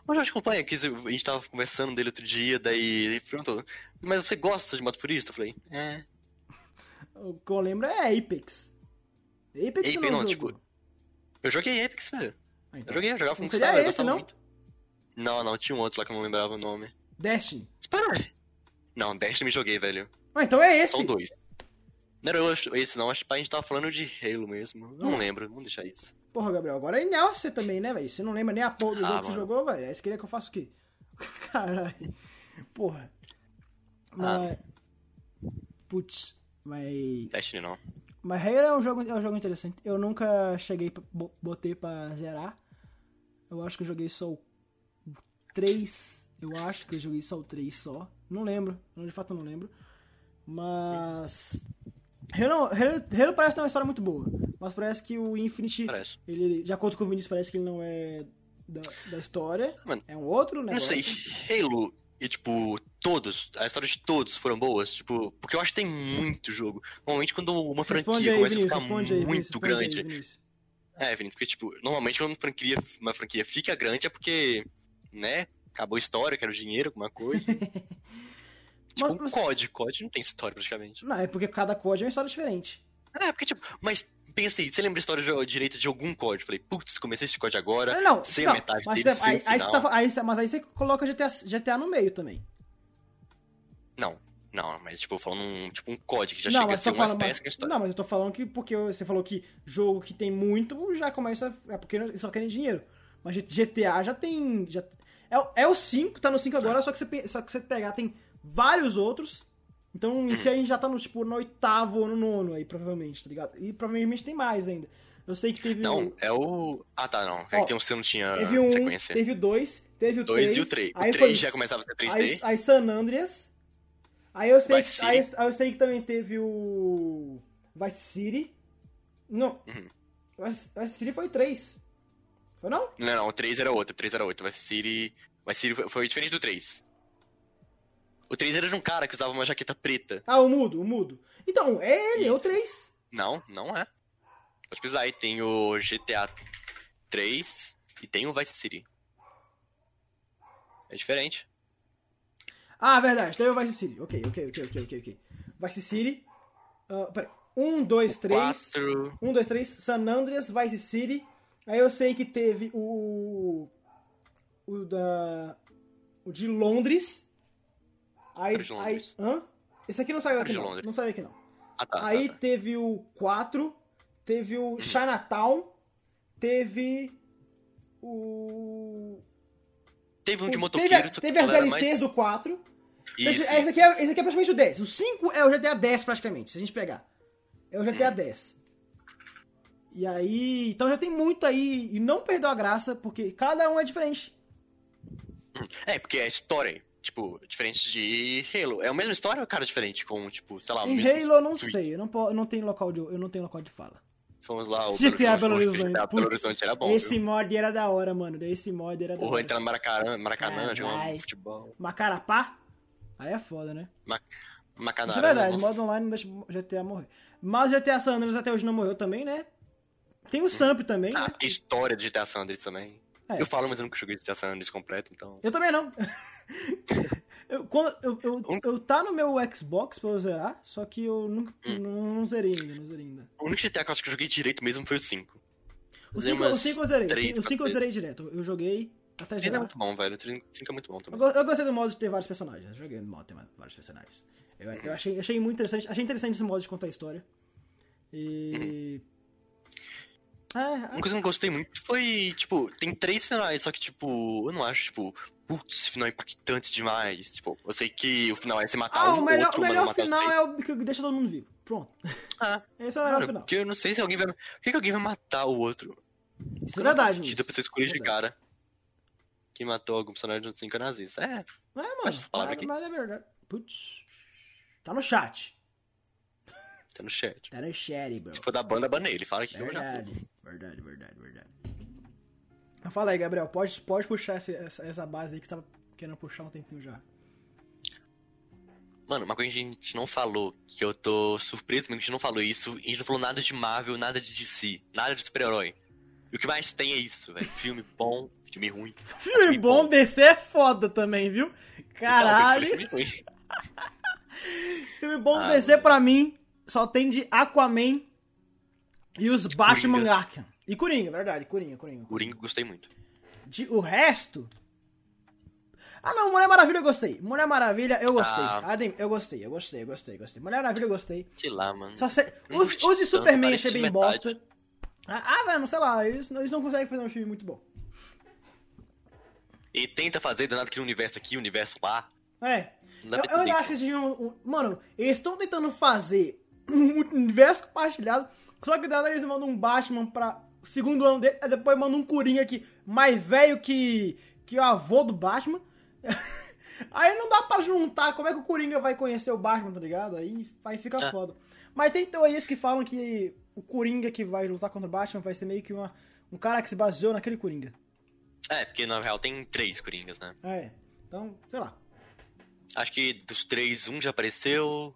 Um de campanha, que a gente tava conversando dele outro dia, daí ele perguntou, mas você gosta de modo futurista? Eu falei, é. O que eu lembro é Apex. Apex, Apex não, não, jogou. tipo, Eu joguei Apex, velho. Ah, Eu então. joguei, eu jogava Não com seria eu esse, não? muito. Não, não, tinha um outro lá que eu não lembrava o nome. Destiny. Espera aí. Não, Destiny me joguei, velho. Ah, então é esse. São dois. Não era esse não, acho que a gente tava falando de Halo mesmo. Não Hum. lembro, vamos deixar isso. Porra, Gabriel, agora é Nel você também, né, velho? Você não lembra nem a porra do Ah, jogo que você mano. jogou, velho? Aí você queria que eu faça o quê? Caralho. Porra. Mas... Putz, mas... Destiny não. Mas Halo é um jogo, é um jogo interessante. Eu nunca cheguei, botei pra zerar. Eu acho que eu joguei só o 3. Eu acho que eu joguei só o 3 só. Não lembro. De fato eu não lembro. Mas... Halo, Halo, Halo parece ter uma história muito boa. Mas parece que o Infinite... Parece. Ele, de acordo com o Vinícius, parece que ele não é da, da história. Mano, é um outro Não negócio. sei, Halo e, tipo, todos, a história de todos foram boas, tipo, porque eu acho que tem muito jogo. Normalmente quando uma Responde franquia aí, começa Vinícius. a ficar Responde aí, muito Vinícius. responde aí, grande. Vinícius. É, Vinícius, porque, tipo, normalmente quando uma franquia, uma franquia fica grande é porque, né, acabou a história, quero dinheiro, alguma coisa. tipo, um Mas- COD, COD não tem história praticamente. Não, é porque cada código é uma história diferente. É, porque, tipo, mas pensa aí, você lembra a história de- direita de algum COD? Falei, putz, comecei esse COD agora, Ah, não, sei não, a metade mas, dele, aí, aí tá, aí, mas aí você coloca GTA, GTA no meio também. Não, não, mas, tipo, falando um, tipo, um COD que já não, chega a ser um falando, FPS mas, história. não, mas eu tô falando que porque você falou que jogo que tem muito já começa. É porque eles só querem dinheiro. Mas GTA já tem. Já, é, o- é o 5, tá no 5 agora, só que, você, só que você pegar, tem vários outros. Então, isso aí a gente já tá no, tipo, no oitavo ou no nono aí, provavelmente, tá ligado? E provavelmente tem mais ainda. Eu sei que teve. Não, é o. Ah, tá, não. É Ó, que tem um que você não tinha Teve um, sequência. teve o 2, teve o 2 3. e o 3. O aí 3 foi já começava a ser 3D. Aí, aí San Andreas. Aí eu sei, que, aí, aí eu sei que também teve o. Vice City. Não. Uhum. Vice, Vice City foi 3. Foi não? Não, não, o 3 era outro. O 3 era outro. Vice City. Vice City foi, foi diferente do 3. O 3 era de um cara que usava uma jaqueta preta. Ah, o mudo, o mudo. Então, é ele, é o 3. Não, não é. Pode pesquisar aí. Tem o GTA 3 e tem o Vice City. É diferente. Ah, verdade, teve o Vice City. Ok, ok, ok, ok, ok, ok. Vice City. Uh, pera. 1, 2, 3. 4. 1, 2, 3, San Andreas, Vice City. Aí eu sei que teve o. O da. O de Londres. Aí. De Londres. aí hã? Esse aqui não saiu aqui não. Não saiu aqui não. Ah, tá. aí tá, tá. teve o 4. Teve Uhum. o Chinatown. Teve. O. Teve um de teve, motoqueiro. que teve as DLCs mais- do 4. Isso, esse, isso, esse aqui é, esse aqui é praticamente o 10. O 5 é o GTA 10 praticamente, se a gente pegar. É o GTA Hum. 10. E aí. Então já tem muito aí. E não perdeu a graça, porque cada um é diferente. É, porque é história. Tipo, diferente de Halo. É a mesma história ou cara diferente? Com, tipo, sei lá, o Em mesmo Halo eu não tweet? sei, eu não, eu não tenho local de. Eu não tenho local de fala. Vamos lá, o GTA Belo Horizonte. GTA Belo Putz, Horizonte era bom. esse viu? mod era da hora, mano. Esse mod era da Porra, hora. entrar no Maracanã, Maracanã um futebol. Macarapá? Aí é foda, né? Macanarã. Isso é verdade, nossa. modo online não deixa GTA morrer. Mas o GTA San Andreas até hoje não morreu também, né? Tem o Samp também, Ah, né? história de GTA San Andreas também. É. Eu falo, mas eu nunca joguei GTA San Andreas completo, então... Eu também não. eu, quando, eu, eu, Um- eu tá no meu Xbox pra eu zerar, só que eu nunca, Hum. não, não zerei ainda, não zerei ainda. O único GTA que eu acho que eu joguei direito mesmo foi o 5. O Zerei 5 umas eu zerei, três, o 5 eu zerei direto. Eu joguei até O 5 é zerar. muito bom, velho. O 5 é muito bom Eu, também. go- eu gostei do modo de ter vários personagens. Eu joguei no modo de ter vários personagens. Eu, Uhum. eu achei, achei muito interessante. Achei interessante esse modo de contar a história. E. É, Uma coisa que eu não gostei muito foi, tipo, tem três finais, só que, tipo, eu não acho, tipo, putz, final impactante demais. Tipo, eu sei que o final é você matar ah, um, o melhor, outro, o melhor final é o que deixa todo mundo vivo. Pronto. Ah, Esse é o melhor cara, final. porque eu não sei se alguém vai... Por que, que alguém vai matar o outro? Isso é verdade. Dá Nisso. pra você escolher é de verdade. cara. que matou algum personagem dos cinco nazistas. É, É, mano. essa palavra aqui. mas é verdade. Putz. Tá no chat. tá no chat. Tá no chat, bro. Se for da banda, banei. Ele fala que eu já Verdade. Verdade, verdade, Fala aí, Gabriel. Pode, pode puxar essa, essa base aí que você tava querendo puxar um tempinho já. Mano, uma coisa que a gente não falou, que eu tô surpreso mesmo que a gente não falou isso, a gente não falou nada de Marvel, nada de DC, nada de super-herói. E o que mais tem é isso, velho. Filme bom, filme ruim. Filme bom, DC é foda também, viu? Caralho. Então, filme ruim. Filme bom Ah, DC pra mim só tem de Aquaman e os Batman. Arkham. E Coringa, verdade, Coringa, Coringa. Coringa, gostei muito. De, o resto. Ah não, Mulher Maravilha eu gostei. Mulher Maravilha eu gostei. Ah. Adem, eu gostei, eu gostei, eu gostei, gostei. Mulher Maravilha eu gostei. Sei lá, mano. Só sei. Não Os, os de Superman achei bem metade. bosta. Ah, ah, velho, sei lá, eles, eles não conseguem fazer um filme muito bom. E tenta fazer danado aquele universo aqui, universo lá. É. Não Eu, eu ainda acho que eles deviam. Mano, eles estão tentando fazer um universo compartilhado, só que daí eles mandam um Batman pra segundo ano dele, aí depois mandam um Coringa aqui, mais velho que, que o avô do Batman. aí não dá pra juntar como é que o Coringa vai conhecer o Batman, tá ligado? Aí, aí fica É. foda. Mas tem teorias que falam que o Coringa que vai lutar contra o Batman vai ser meio que uma, um cara que se baseou naquele Coringa. É, porque na real tem três Coringas, né? É. Então, sei lá. Acho que dos três, um já apareceu.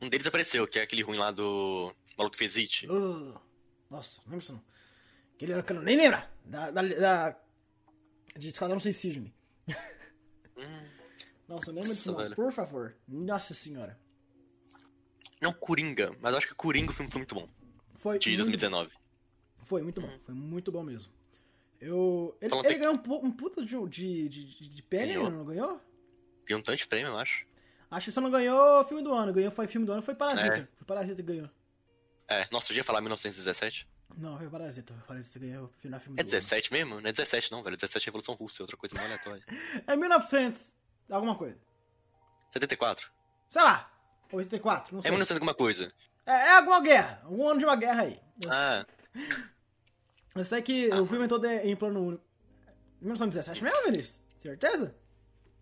Um deles apareceu, que é aquele ruim lá do. Maluco que fez It. Uh, nossa, não lembro disso não. Aquele era eu nem lembra. Da, da, da, de Esquadrão Suicídio. Hum, Nossa, não lembro disso não. Por favor. Nossa senhora. não, Coringa, mas acho que Coringa o filme foi muito bom. Foi De muito, 2019. foi muito bom. Foi muito bom mesmo. Eu, ele ele tem- ganhou um, um puta de, de, de, de penny, Ganhou. não ganhou? Ganhou um tanto de prêmio, eu acho. Acho que só não ganhou filme do ano. Ganhou foi filme do ano, foi Parasita. É. Foi Parasita que ganhou. É, nossa, eu ia falar 1917. Não, foi Parasita. Foi Parasita que ganhou final filme É do 17 mesmo? Não é 17 não, velho. 17 é Revolução Russa, é outra coisa mais aleatória. É 1900, alguma coisa. 74. Sei lá. 84, não É sei. 1900 alguma coisa. É, é alguma guerra. Algum ano de uma guerra aí. Eu Ah, Eu sei que o filme todo é em plano único. 1917 mesmo, Vinícius? Certeza?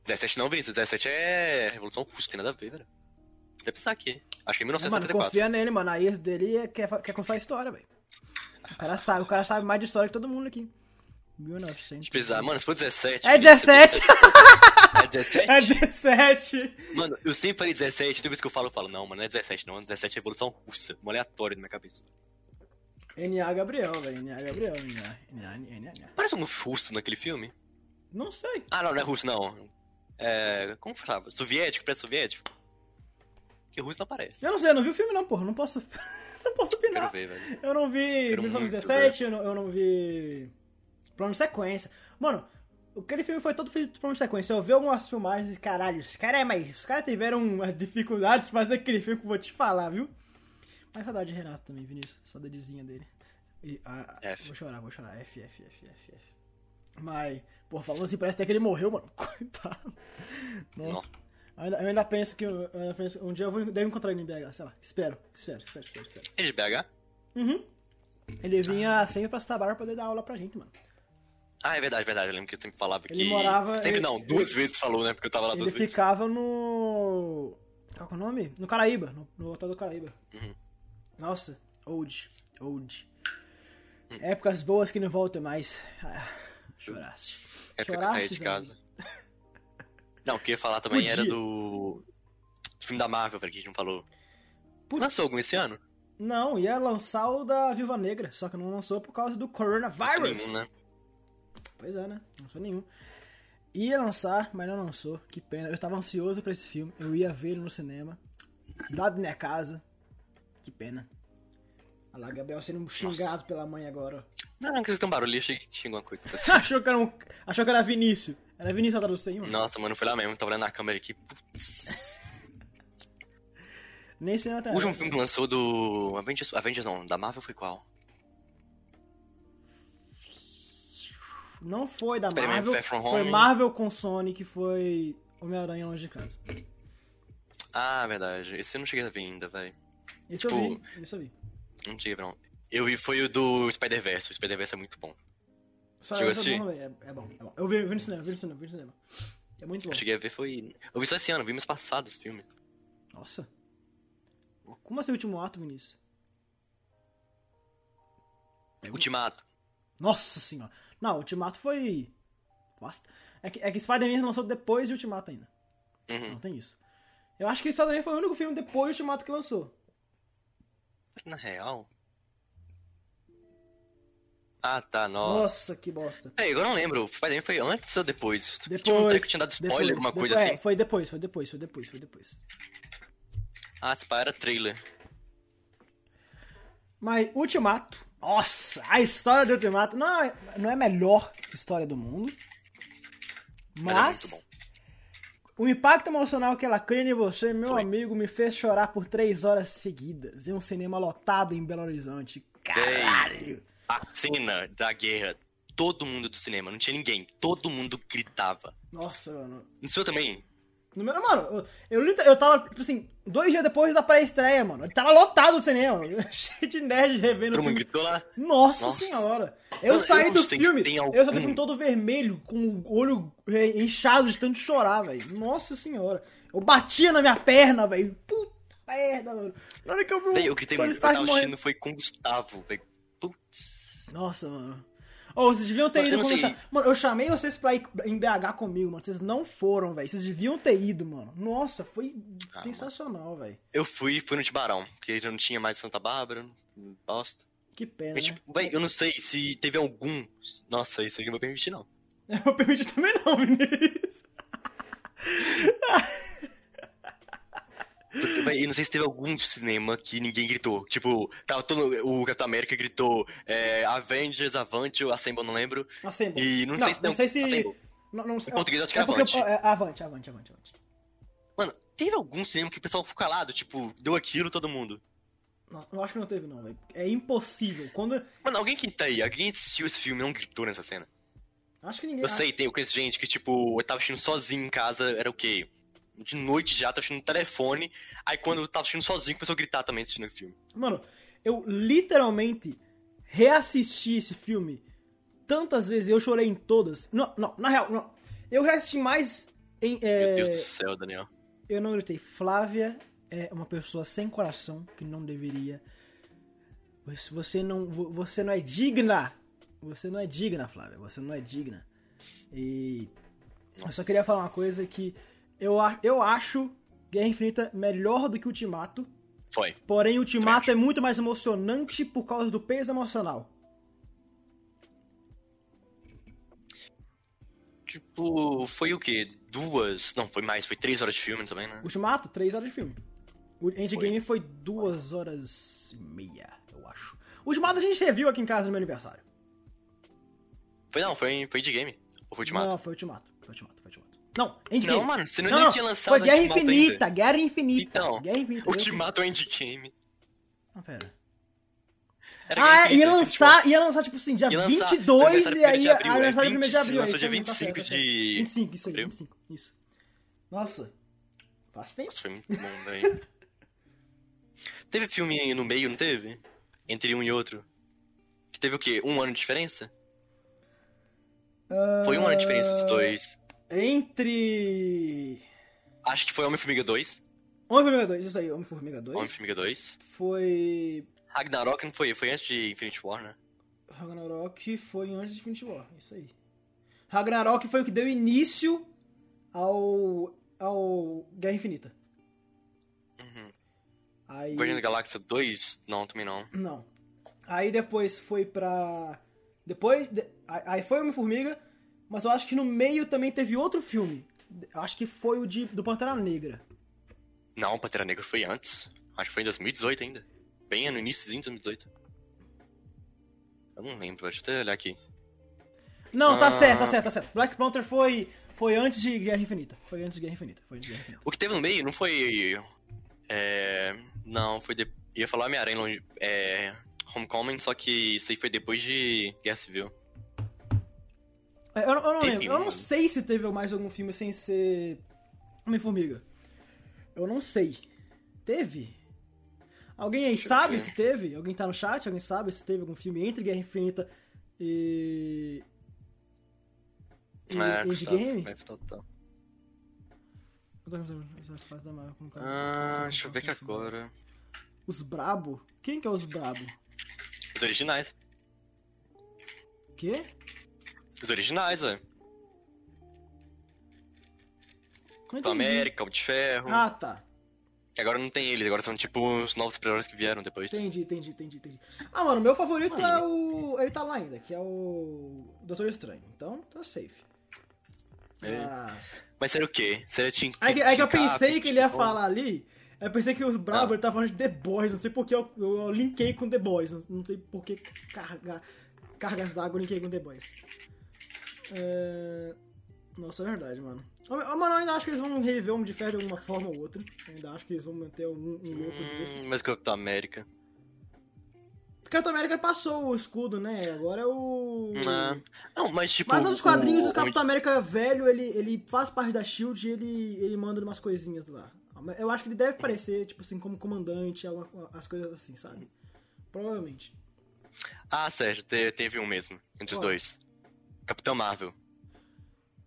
17 não, Vinícius. 17 é Revolução Russa, tem nada a ver, velho. Deve pensar aqui. Acho que é Mano, 1974. confia nele, mano. Aí esse dele é- quer, quer contar a história, velho. O cara sabe, o cara sabe mais de história que todo mundo aqui. 1900. Se precisar, mano, se for 17. É 17! É 17? é 17! Mano, eu sempre falei 17, toda vez que eu falo, eu falo, não, mano, não é 17 não, 17 é Revolução Russa. Um aleatório na minha cabeça. NA Gabriel, velho. NA Gabriel. NA, NA. Parece um russo naquele filme. Não sei. Ah, não, não é russo, não. É. Como falava? Soviético, pré-soviético? Porque russo não aparece. Eu não sei, eu não vi o filme não, porra. Não posso. não posso opinar. ver. Eu não vi Quero 1917, eu não, eu não vi. Plano de sequência. Mano, aquele filme foi todo feito plano de sequência. Eu vi algumas filmagens e caralho, os caras é, mas os caras tiveram uma dificuldade de fazer aquele filme que eu vou te falar, viu? Mas saudade de Renato também, Vinícius. Saudadezinha dele. E, a- a- F. Vou chorar, vou chorar. F, F, F, F, F. Mas, pô, falando assim, parece até que ele morreu, mano. Coitado. Não. Não. Eu ainda, eu ainda penso que eu, eu ainda penso- um dia eu vou, devo encontrar ele em BH, sei lá. Espero, espero, espero, espero, espero. É de BH? Uhum. Ele vinha sempre pra Santa Bárbara pra poder dar aula pra gente, mano. Ah, é verdade, verdade. Eu lembro que eu sempre falava que. Ele morava- Sempre ele- não, duas vezes falou, né? Porque eu tava lá Ele duas vezes. ficava no. Qual que é o nome? No Caraíba, no, no hotel do Caraíba. Uhum. Nossa, old, old. Hum. Épocas boas que não voltam mais. Ah, chorasse. É porque eu Chorasse, saí de casa. Não, o que eu ia falar também Podia. era do. do filme da Marvel, velho, que a gente não falou. Lançou algum esse ano? Não, ia lançar o da Viúva Negra, só que não lançou por causa do Coronavirus. nenhum, né? Pois é, né? Não lançou nenhum. Ia lançar, mas não lançou. Que pena. Eu estava ansioso pra esse filme. Eu ia ver ele no cinema. Lá da minha casa. Que pena. Olha lá, Gabriel sendo xingado pela mãe agora. Não, não, que tem um barulho, achei que tinha alguma coisa. achou, que era um, achou que era Vinícius. Era Vinícius a tradução, mano? Nossa, mano, foi lá mesmo, tava olhando na câmera aqui. Putz. Nem cinema tem. O último filme que lançou do Avengers, Avengers não, da Marvel foi qual? Não foi da Spider-Man Marvel. Foi Home. Marvel com Sonic, foi Homem-Aranha Longe de Casa. Ah, verdade. Esse eu não cheguei a ver ainda, velho. Isso eu Tipo- vi, isso eu vi. Não cheguei a ver, não. Eu vi foi o do Spider-Verse. O Spider-Verse é muito bom. Chegou a essa assistir? bom, é, é bom, é bom. Eu vi, vi no cinema, vi no cinema, vi no cinema. É muito bom. Eu cheguei a ver, foi. Eu vi só esse ano, vi mês passado esse filme. Nossa. Como assim o último ato, Vinícius? Ultimato. Nossa senhora. Não, o Ultimato foi. Basta. É que, é que Spider-Man lançou depois de Ultimato ainda. Uhum. Não tem isso. Eu acho que Spider-Man foi o único filme depois do Ultimato que lançou. Na real. Ah, tá, nossa. Nossa, que bosta. É, agora eu não lembro. Spider-Man foi antes ou depois? Depois. Tinha um que tinha dado spoiler, depois, alguma coisa depois- assim. É, foi depois, foi depois, foi depois, foi depois. Ah, pá era trailer. Mas Ultimato. Nossa, a história do Ultimato não é, não é a melhor história do mundo. Mas Mas. é bom. o impacto emocional que ela cria em você, meu Foi. amigo, me fez chorar por três horas seguidas em um cinema lotado em Belo Horizonte. Caralho! A cena da guerra, todo mundo do cinema, não tinha ninguém. Todo mundo gritava. Nossa, mano. No seu também? No meu- Mano, eu, eu, eu tava, tipo assim, dois dias depois da pré-estreia, mano. Tava lotado o cinema, cheio de nerd revendo Todo mundo gritou lá. Nossa, Nossa. senhora! Eu Mano, saí eu do filme, eu saí do algum- filme todo vermelho, com o olho é, inchado de tanto chorar, velho. Nossa senhora. Eu batia na minha perna, velho. Puta merda, mano. Na hora que eu vi o eu gritei muito. Eu tava assistindo foi com o Gustavo, velho. Putz. Nossa, mano. Ô, vocês deviam ter ido eu quando eu sei. chamei. Mano, eu chamei vocês pra ir em BH comigo, mano. Vocês não foram, velho. Vocês deviam ter ido, mano. Nossa, foi Ah, sensacional, velho. Eu fui fui no Tibarão, porque já não tinha mais Santa Bárbara, bosta. Que pena, Mas, né? tipo, véi, eu não sei se teve algum. Nossa, isso aqui não vou permitir, não. Eu vou permitir também não, Vinícius. Eu não sei se teve algum cinema que ninguém gritou. Tipo, tava todo. O Capitão América gritou é, Avengers, Avante, ou Assemble, não lembro. Assemble. E não, Não, sei se não sei se- Assemble. Não, não sei. Em português, acho que é avante. é, avante, avante, avante, avante. Mano, teve algum cinema que o pessoal ficou calado, tipo, deu aquilo todo mundo. Não, eu acho que não teve, não, velho. É impossível. Quando. Mano, alguém que tá aí, alguém assistiu esse filme e não gritou nessa cena? Acho que ninguém. Eu sei, tem eu conheço gente que, tipo, eu tava assistindo sozinho em casa, era o quê? De noite já, tava assistindo no telefone. Aí quando eu tava assistindo sozinho, começou a gritar também assistindo o filme. Mano, eu literalmente reassisti esse filme tantas vezes, eu chorei em todas. Não, não, na real, não. Eu reassisti mais em. é, Meu Deus do céu, Daniel. Eu não gritei. Flávia é uma pessoa sem coração que não deveria. Você- não, vo- você não é digna. Você não é digna, Flávia. Você não é digna. E eu só queria falar uma coisa que eu, eu acho Guerra Infinita melhor do que Ultimato. Foi. Porém, Ultimato é muito mais emocionante por causa do peso emocional. Tipo, foi o quê? Duas? Não, foi mais, foi três horas de filme também, né? Ultimato, 3 horas de filme. O Endgame foi 2 horas e meia, eu acho. O Ultimato a gente reviu aqui em casa no meu aniversário. Foi não, foi, foi de game. Ou foi Ultimato? Não, foi Ultimato. Foi Ultimato, foi Ultimato. Não, Endgame. Não, mano, você não, Não, não, tinha lançado Foi Guerra Infinita, ainda. Guerra Infinita. Então, Guerra Infinita. Ultimato é Endgame. Ah, pera. Era Ah, é, ia Infinita, lançar, ia lançar, tipo assim, dia Ia lançar 22 e aí... abril, ah, é aniversário de 20, mês de abril. lançou isso dia aí, tá 25 certo, tá certo. de 25, isso aí, abril. 25, isso. Nossa, faz tempo. Nossa, foi muito bom, velho. teve filme no meio, não teve? Entre um e outro. Que teve o quê? Um ano de diferença? Foi um ano de diferença dos dois. Entre... Acho que foi Homem-Formiga 2. Homem-Formiga 2, isso aí, Homem-Formiga 2. Homem-Formiga 2. Foi... Ragnarok não foi, foi antes de Infinity War, né? Ragnarok foi antes de Infinity War, isso aí. Ragnarok foi o que deu início ao... ao Guerra Infinita. Uhum. Aí... Guardiões da Galáxia 2? Não, também não. Não. Aí depois foi pra. Depois. de- Aí foi Homem-Formiga, mas eu acho que no meio também teve outro filme. Eu Acho que foi o de, do Pantera Negra. Não, Pantera Negra foi antes. Acho que foi em 2018 ainda. Bem no iníciozinho de 2018. Eu não lembro, deixa eu até olhar aqui. Não, tá Ah. certo, tá certo, tá certo. Black Panther foi, foi antes de Guerra Infinita. Foi antes de Guerra Infinita. Foi antes de Guerra Infinita. O que teve no meio não foi. É. Não, foi. De... Ia falar Homem-Aranha longe. É. Homecoming, só que isso aí foi depois de Guerra Civil. É, Eu, não- eu não Teve lembro. Eu um- não sei se teve mais algum filme sem ser Homem-Formiga. Eu não sei. Teve? Alguém aí eu sabe se teve? Alguém tá no chat? Alguém sabe se teve algum filme entre Guerra Infinita e. E- É, Indie Gustavo, Game? F total. Eu tô pensando nessa fase da Marvel, como que o- Ah, deixa eu ver aqui que agora. Os Brabo? Quem que é os Brabo? Os originais. Quê? Os originais, velho. Não Capitão. América, Homem de Ferro. Ah, tá. Que agora não tem eles, agora são tipo os novos super-heróis que vieram depois. Entendi, entendi, entendi, entendi. Ah, mano, meu favorito Aí. é o. Ele tá lá ainda, que é o. Doutor Estranho. Então, tá safe. É. Mas. Mas seria o quê? Seria Team Aí, que- aí que eu pensei Cap, que ele ia tipo, falar ali. Eu pensei que os Brabo Ah. ele tava falando de The Boys. Não sei porque eu, eu, eu linkei com The Boys. Não, não sei por que carga, cargas d'água eu linkei com The Boys. É... Nossa, é verdade, mano. Ô, ô, Mano, eu ainda acho que eles vão reviver o Homem de Ferro de alguma forma ou outra. Eu ainda acho que eles vão manter um, um louco desses. Hum, mas o Capitão América. Capitão América passou o escudo, né? Agora é o. Ah, Não, mas tipo. Mas nos quadrinhos, o, o Capitão América velho, ele, ele faz parte da SHIELD e ele, ele manda umas coisinhas lá. Eu acho que ele deve aparecer, tipo assim, como comandante, alguma- as coisas assim, sabe? Provavelmente. Ah, Sérgio, te- teve um mesmo, entre os dois. Capitão Marvel.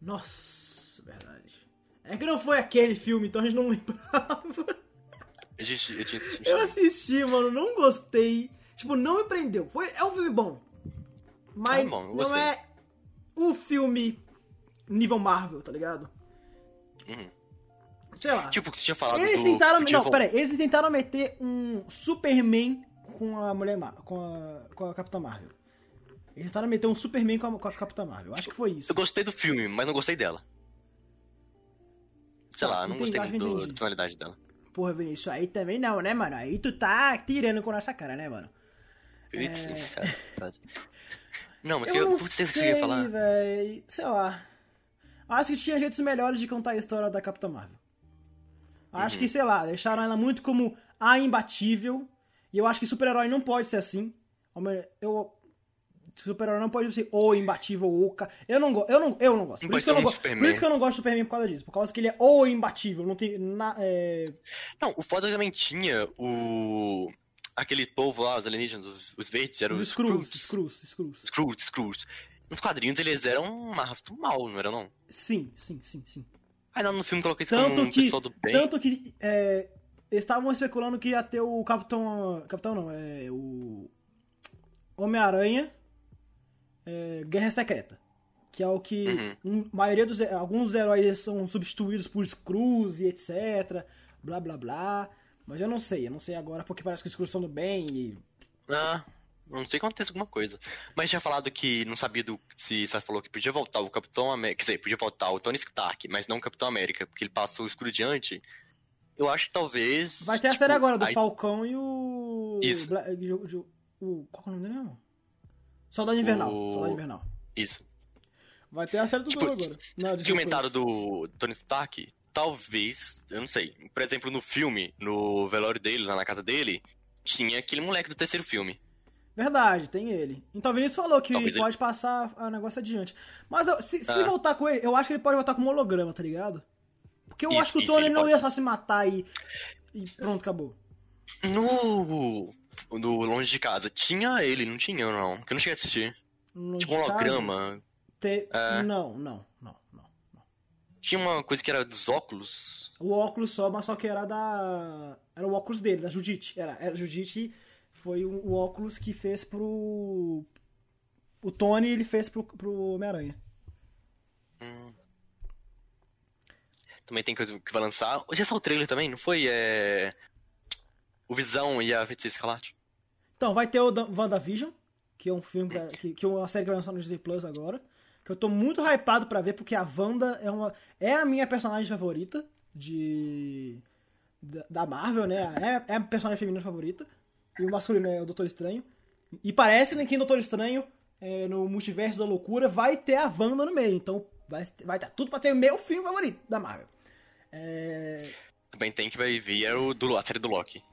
Nossa, verdade. É que não foi aquele filme, então a gente não lembrava. Eu eu tinha assistido. Eu assisti, mano, não gostei. Tipo, não me prendeu. Foi, é um filme bom. Mas É bom, não é um filme nível Marvel, tá ligado? Uhum. Sei lá. Tipo, que você tinha falado Eles do... tentaram. Não, vol- peraí. Eles tentaram meter um Superman com a mulher Mar... com a, com a Capitã Marvel. Eles tentaram meter um Superman com a, com a Capitã Marvel. Acho que foi isso. Eu gostei do filme, mas não gostei dela. Sei Tá, lá, não entendi, gostei muito do- da tonalidade dela. Porra, Vinícius, isso aí também não, né, mano? Aí tu tá tirando com a nossa cara, né, mano? Putz, tá. Não, mas É. eu eu, não tem que você sei, ia falar. véi. Sei lá. Acho que tinha jeitos melhores de contar a história da Capitã Marvel. Acho Uhum. que, sei lá, deixaram ela muito como a imbatível. E eu acho que super-herói não pode ser assim. Eu. Super-herói não pode ser o imbatível ou ca- Eu não, eu não, eu não gosto. Por isso, que eu não go... Superman. por isso que eu não gosto do Superman por causa disso. Por causa que ele é o imbatível. Não tem. Na... é, Não, o foda também tinha o... Aquele povo lá, os alienígenas, os, os verdes, eram Os Skrulls. Screws, Screws. Skrulls, Skrulls. Nos quadrinhos eles eram um arrasto mal, não eram não? Sim, sim, sim, sim. Aí lá no filme coloquei isso Tanto como um que, pessoal do bem. tanto que é, estavam especulando que ia ter o Capitão. Capitão não, é o. Homem-Aranha é, Guerra Secreta. Que é o que. Uhum. um- a maioria dos. Alguns heróis são substituídos por Screws e etc. Blá blá blá. Mas eu não sei, eu não sei agora porque parece que os Screws são do bem e. Ah, não sei que acontece alguma coisa. Mas tinha falado que não sabia do, se você falou que podia voltar o Capitão América. Quer dizer, podia voltar o Tony Stark, mas não o Capitão América, porque ele passa o escuro diante. Eu acho que talvez. Vai ter a tipo, série agora do aí- Falcão e o. Isso. Bla- o, o- qual é o nome dele mesmo? Soldado Invernal. O- Soldado Invernal. Isso. Vai ter a série do Tipo, Thor agora. Não, Plus. do Tony Stark, talvez, eu não sei. Por exemplo, no filme, no velório dele, lá na casa dele, tinha aquele moleque do terceiro filme. Verdade, tem ele. Então o Vinícius falou que Talvez ele- pode passar o negócio adiante. Mas eu- se, se Ah. voltar com ele, eu acho que ele pode voltar como holograma, tá ligado? Porque eu Isso, acho que o Tony ele não pode. ia só se matar e, e pronto, acabou. No. No Longe de Casa, tinha ele, não tinha, não. Que eu não cheguei a assistir. No Tipo um holograma. te- É. Não, não, não, não. Tinha uma coisa que era dos óculos. O óculos só, mas só que era da. Era o óculos dele, da Judite. Era, era Judite foi o, o óculos que fez pro. O Tony ele fez pro, pro Homem-Aranha. Hum. Também tem coisa que vai lançar. Já saiu o trailer também, não foi? É. O Visão e a Feiticeira Escarlate. Então, vai ter o Da- WandaVision, que é um filme, que, vai- que, que é uma série que vai lançar no Disney Plus agora. Que eu tô muito hypado pra ver, porque a Wanda é, uma, é a minha personagem favorita de. Da, da Marvel, né? É, é a personagem feminina favorita. E o masculino é o Doutor Estranho. E parece que em Doutor Estranho, é, no Multiverso da Loucura, vai ter a Wanda no meio. Então vai, vai ter tudo pra ser o meu filme favorito da Marvel. É, Também tem que vai vir é o do, a série do Loki.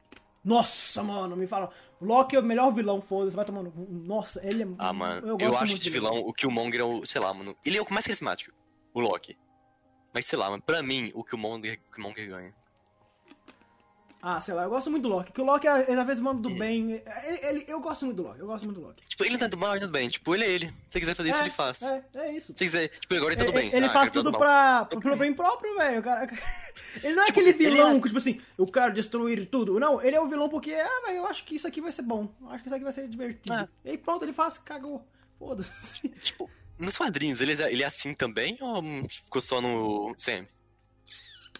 Nossa, mano, me fala. O Loki é o melhor vilão, foda-se, vai tomando. Nossa, ele é. Ah, mano, eu, gosto acho de vilão, o Killmonger é o, sei lá, mano, ele é o mais carismático, o Loki. Mas sei lá, mano, pra mim, o Killmonger, o Killmonger ganha. Ah, sei lá, eu gosto muito do Loki. Que o Loki, ele às vezes manda do bem. Ele, ele- eu gosto muito do Loki, eu gosto muito do Loki. Tipo, ele tá do mal, ele tá do bem. Tipo, ele é ele. Se quiser fazer isso, ele faz. Se É, é isso. quiser, tipo, agora ele tá do Ele, bem. ele Ah, faz quero tudo pra, pro bem próprio, velho. Cara- Ele não é aquele ele vilão é- que, tipo assim, eu quero destruir tudo. Não, ele é o vilão porque, ah, velho, eu acho que isso aqui vai ser bom. Eu acho que isso aqui vai ser divertido. É. E aí pronto, ele faz, cagou. Foda-se. Tipo, nos quadrinhos, ele é, ele é assim também ou hum, ficou só no CM?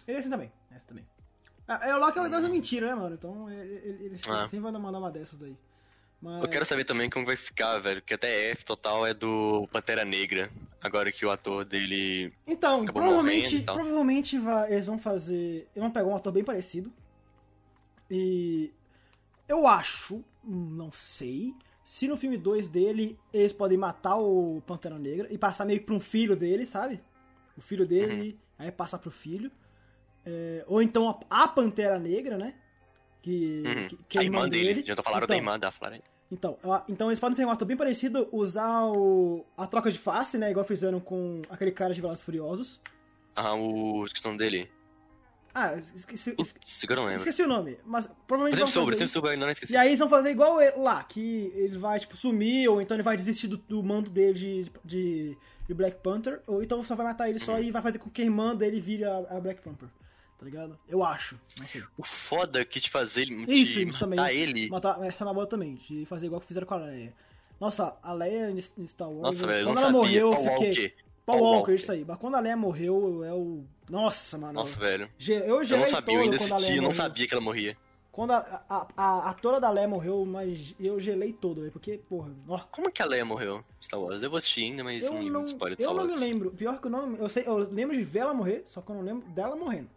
Ele é assim também. É assim também. Ah, é, o Loki é o deus da mentira, né, mano? Então ele, ele, ele Ah. sempre vai mandar uma dessas daí. Mas... Eu quero saber também como vai ficar, velho, que até F total é do Pantera Negra, agora que o ator dele... Então, provavelmente, provavelmente vai- eles vão fazer. Eles vão pegar um ator bem parecido. E. Eu acho, não sei, se no filme 2 dele eles podem matar o Pantera Negra e passar meio que pra um filho dele, sabe? O filho dele, Uhum. aí passar pro filho. É, ou então a, a Pantera Negra, né? Que, Uhum. que, que é a irmã dele, dele. já tô falando da Então, irmã da Florence. então, então eles podem pegar um ator bem parecido, usar o, a troca de face, né? Igual fizeram com aquele cara de Velozes Furiosos. Ah, o... esqueci o nome dele. Ah, esqueci, Putz, esqueci, não lembro. esqueci o nome, mas provavelmente vão fazer sempre soube, não esqueci. E aí eles vão fazer igual ele lá, que ele vai, tipo, sumir, ou então ele vai desistir do, do manto dele de, de, de Black Panther, ou então só vai matar ele só e vai fazer com que a irmã dele vire a, a Black Panther. Tá ligado? Eu acho. Não sei. O foda é que te fazer ele, Isso, isso também. matar ele... Matar, essa é uma boa também, de fazer igual que fizeram com a Leia. Nossa, a Leia em Star Wars. Nossa, velho, eu quando não ela sabia. morreu, eu Paul fiquei. Walker. Paul Paul Walker, Walker. isso aí. Mas quando a Leia morreu, é o. Nossa, mano. Nossa, velho. Eu Eu gelei não sabia, eu ainda assisti, eu não sabia que ela morria. Quando a, a, a, atora da Leia morreu, mas eu gelei todo, velho. Porque, porra. Ó, Como que a Leia morreu Star Wars? Eu vou assistir ainda, mas eu não não, lembro de spoiler de eu Star não me Wars. lembro. Pior que eu não. Eu, sei, eu lembro de ver ela morrer, só que eu não lembro dela morrendo.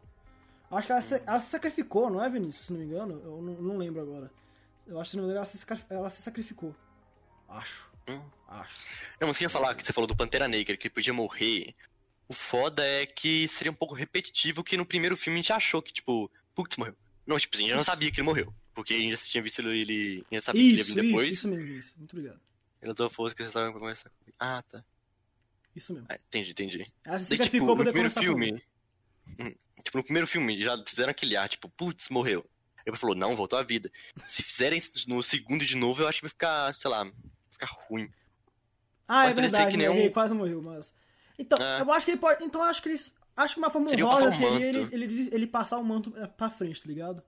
Acho que ela se, ela se sacrificou, não é, Vinícius? Se não me engano. Eu não, não lembro agora. Eu acho que se não me engano ela se, ela se sacrificou. Acho. Hum. Acho. Não, mas eu ia falar que você falou do Pantera Negra, que podia morrer. O foda é que seria um pouco repetitivo que no primeiro filme a gente achou que, tipo, putz, morreu. Não, tipo assim, a gente não sabia que ele morreu. Porque a gente já tinha visto ele, a gente sabia que ele ia Isso, vir depois. isso, isso mesmo, Vinícius. Muito obrigado. Ele usou força que vocês estavam pra começar. Ah, tá. Isso mesmo. Ah, entendi, entendi. Ela se Daí, tipo, sacrificou no primeiro filme. Tipo, no primeiro filme já fizeram aquele ar, tipo, putz, morreu. Ele falou, não, voltou à vida. Se fizerem isso no segundo de novo, eu acho que vai ficar, sei lá, ficar ruim. Ah, é Pode parecer verdade, que né? nem um- Ele quase morreu, mas. Então, É. eu acho que ele pode. Então, acho que eles. Acho que uma forma Seria honrosa o seria ele, ele, ele passar o manto eh, pra frente, tá ligado?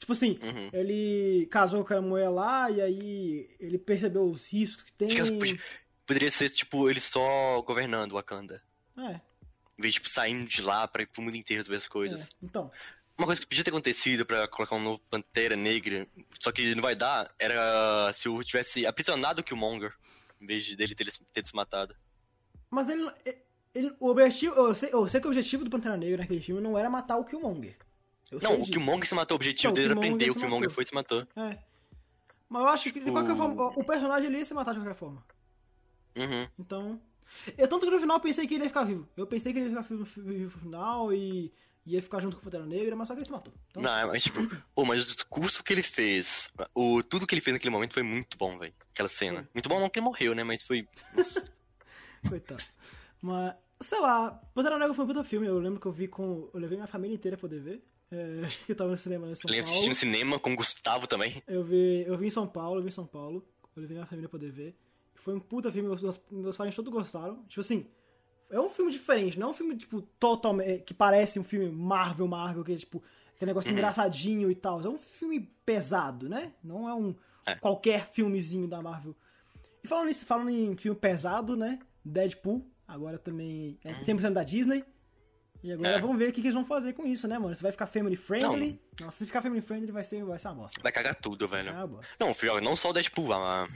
Tipo assim, Uhum. ele casou com a mulher lá e aí ele percebeu os riscos que tem. Poderia ser, tipo, ele só governando Wakanda. É, Em vez de, tipo, saindo de lá pra ir pro mundo inteiro ver as coisas. é. Então, Uma coisa que podia ter acontecido pra colocar um novo Pantera Negra, só que não vai dar, era se eu tivesse aprisionado o Killmonger, em vez de dele ter, ter se matado. mas ele, não- ele- o objetivo, eu sei, eu sei que o objetivo do Pantera Negra naquele filme não era matar o Killmonger. Eu Não, o. Killmonger se matou, o objetivo Não, o dele era prender, o Killmonger matou. foi e se matou. É. Mas eu acho que de Tipo- qualquer forma, o- o personagem ele ia se matar de qualquer forma. Uhum. Então. Eu tanto que no final eu pensei que ele ia ficar vivo. Eu pensei que ele ia ficar vivo no final e ia ficar junto com o Pantera Negra, mas só que ele se matou. Então, Não, mas tipo, pô, mas o discurso que ele fez, o, tudo que ele fez naquele momento foi muito bom, velho. Aquela cena. Muito bom não que ele morreu, né? Mas foi. Coitado. Mas, sei lá, Pantera Negra foi um puta filme. Eu lembro que eu vi com. Eu levei minha família inteira pra poder ver. É, que tava no cinema lá em São Eu Paulo. no cinema com o Gustavo também. Eu vi, eu vi em São Paulo, eu vi em São Paulo. Eu levei minha família pra poder ver. Foi um puta filme, meus, meus, parentes todos gostaram. Tipo assim, é um filme diferente, não é um filme, tipo, totalmente. que parece um filme Marvel, Marvel, que é tipo, aquele negócio Uhum. engraçadinho e tal. É um filme pesado, né? Não é um É. qualquer filmezinho da Marvel. E falando nisso, falando em filme pesado, né? Deadpool, agora também é 100% da Disney. E agora Uhum. É. vamos ver o que, que eles vão fazer com isso, né, mano? Se vai ficar family friendly. Nossa, se ficar family friendly vai ser, vai ser uma bosta. Vai cagar tudo, velho. É. Não, filho, não só o Deadpool, a,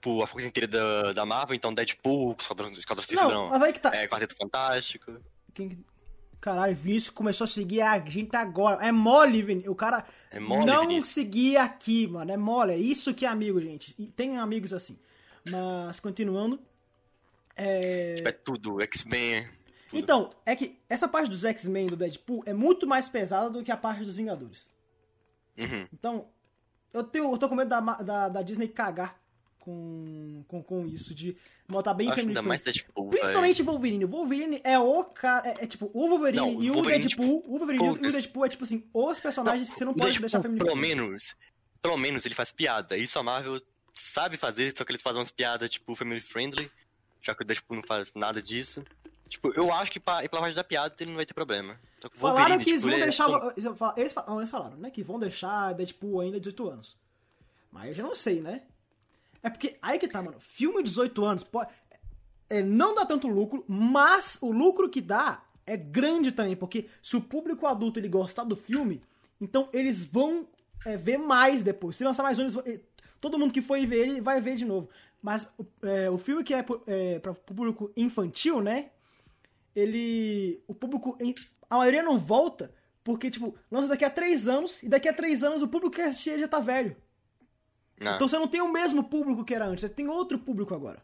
tipo, a força inteira da, da Marvel, então Deadpool, Esquadrão, Esquadrão Suicida, Não, não. aí que tá. É, Quarteto Fantástico. Quem... que- Caralho, Vinícius começou a seguir a gente agora. É mole, Vinícius. O cara É mole, não Vinícius. seguir aqui, mano. É mole. É isso que é amigo, gente. E tem amigos assim. Mas, continuando. É... Tipo, é tudo, X-Men. Então, é que essa parte dos X-Men do Deadpool é muito mais pesada do que a parte dos Vingadores. Uhum. Então, eu, tenho, eu tô com medo da, da, da Disney cagar com, com, com isso, de botar bem family ainda mais. Deadpool, Principalmente Wolverine. O Wolverine é o cara. É, é tipo, o Wolverine Não, e o Wolverine, Deadpool. o Wolverine e o. Deadpool é tipo assim, os personagens que você não pode Deadpool, deixar family pelo menos, pelo menos ele faz piada. Isso a Marvel sabe fazer, só que eles fazem umas piadas, tipo, family friendly, já que o Deadpool não faz nada disso. Tipo, eu acho que pra, pela parte da piada ele não vai ter problema. Falaram que eles tipo, vão ele é deixar. não, eles falaram, né? Que vão deixar Deadpool ainda 18 anos. Mas eu já não sei, né? É porque aí que tá, mano. Filme 18 anos pode. É, não dá tanto lucro, mas o lucro que dá é grande também, porque se o público adulto ele gostar do filme, então eles vão é, ver mais depois. Se lançar mais um, vão- todo mundo que foi ver ele vai ver de novo. Mas o- é, o filme que é, é para público infantil, né? ele. O público. A maioria não volta, porque, tipo, lança daqui a três anos, e daqui a três anos o público que assistir já tá velho. Não. Então você não tem o mesmo público que era antes, você tem outro público agora.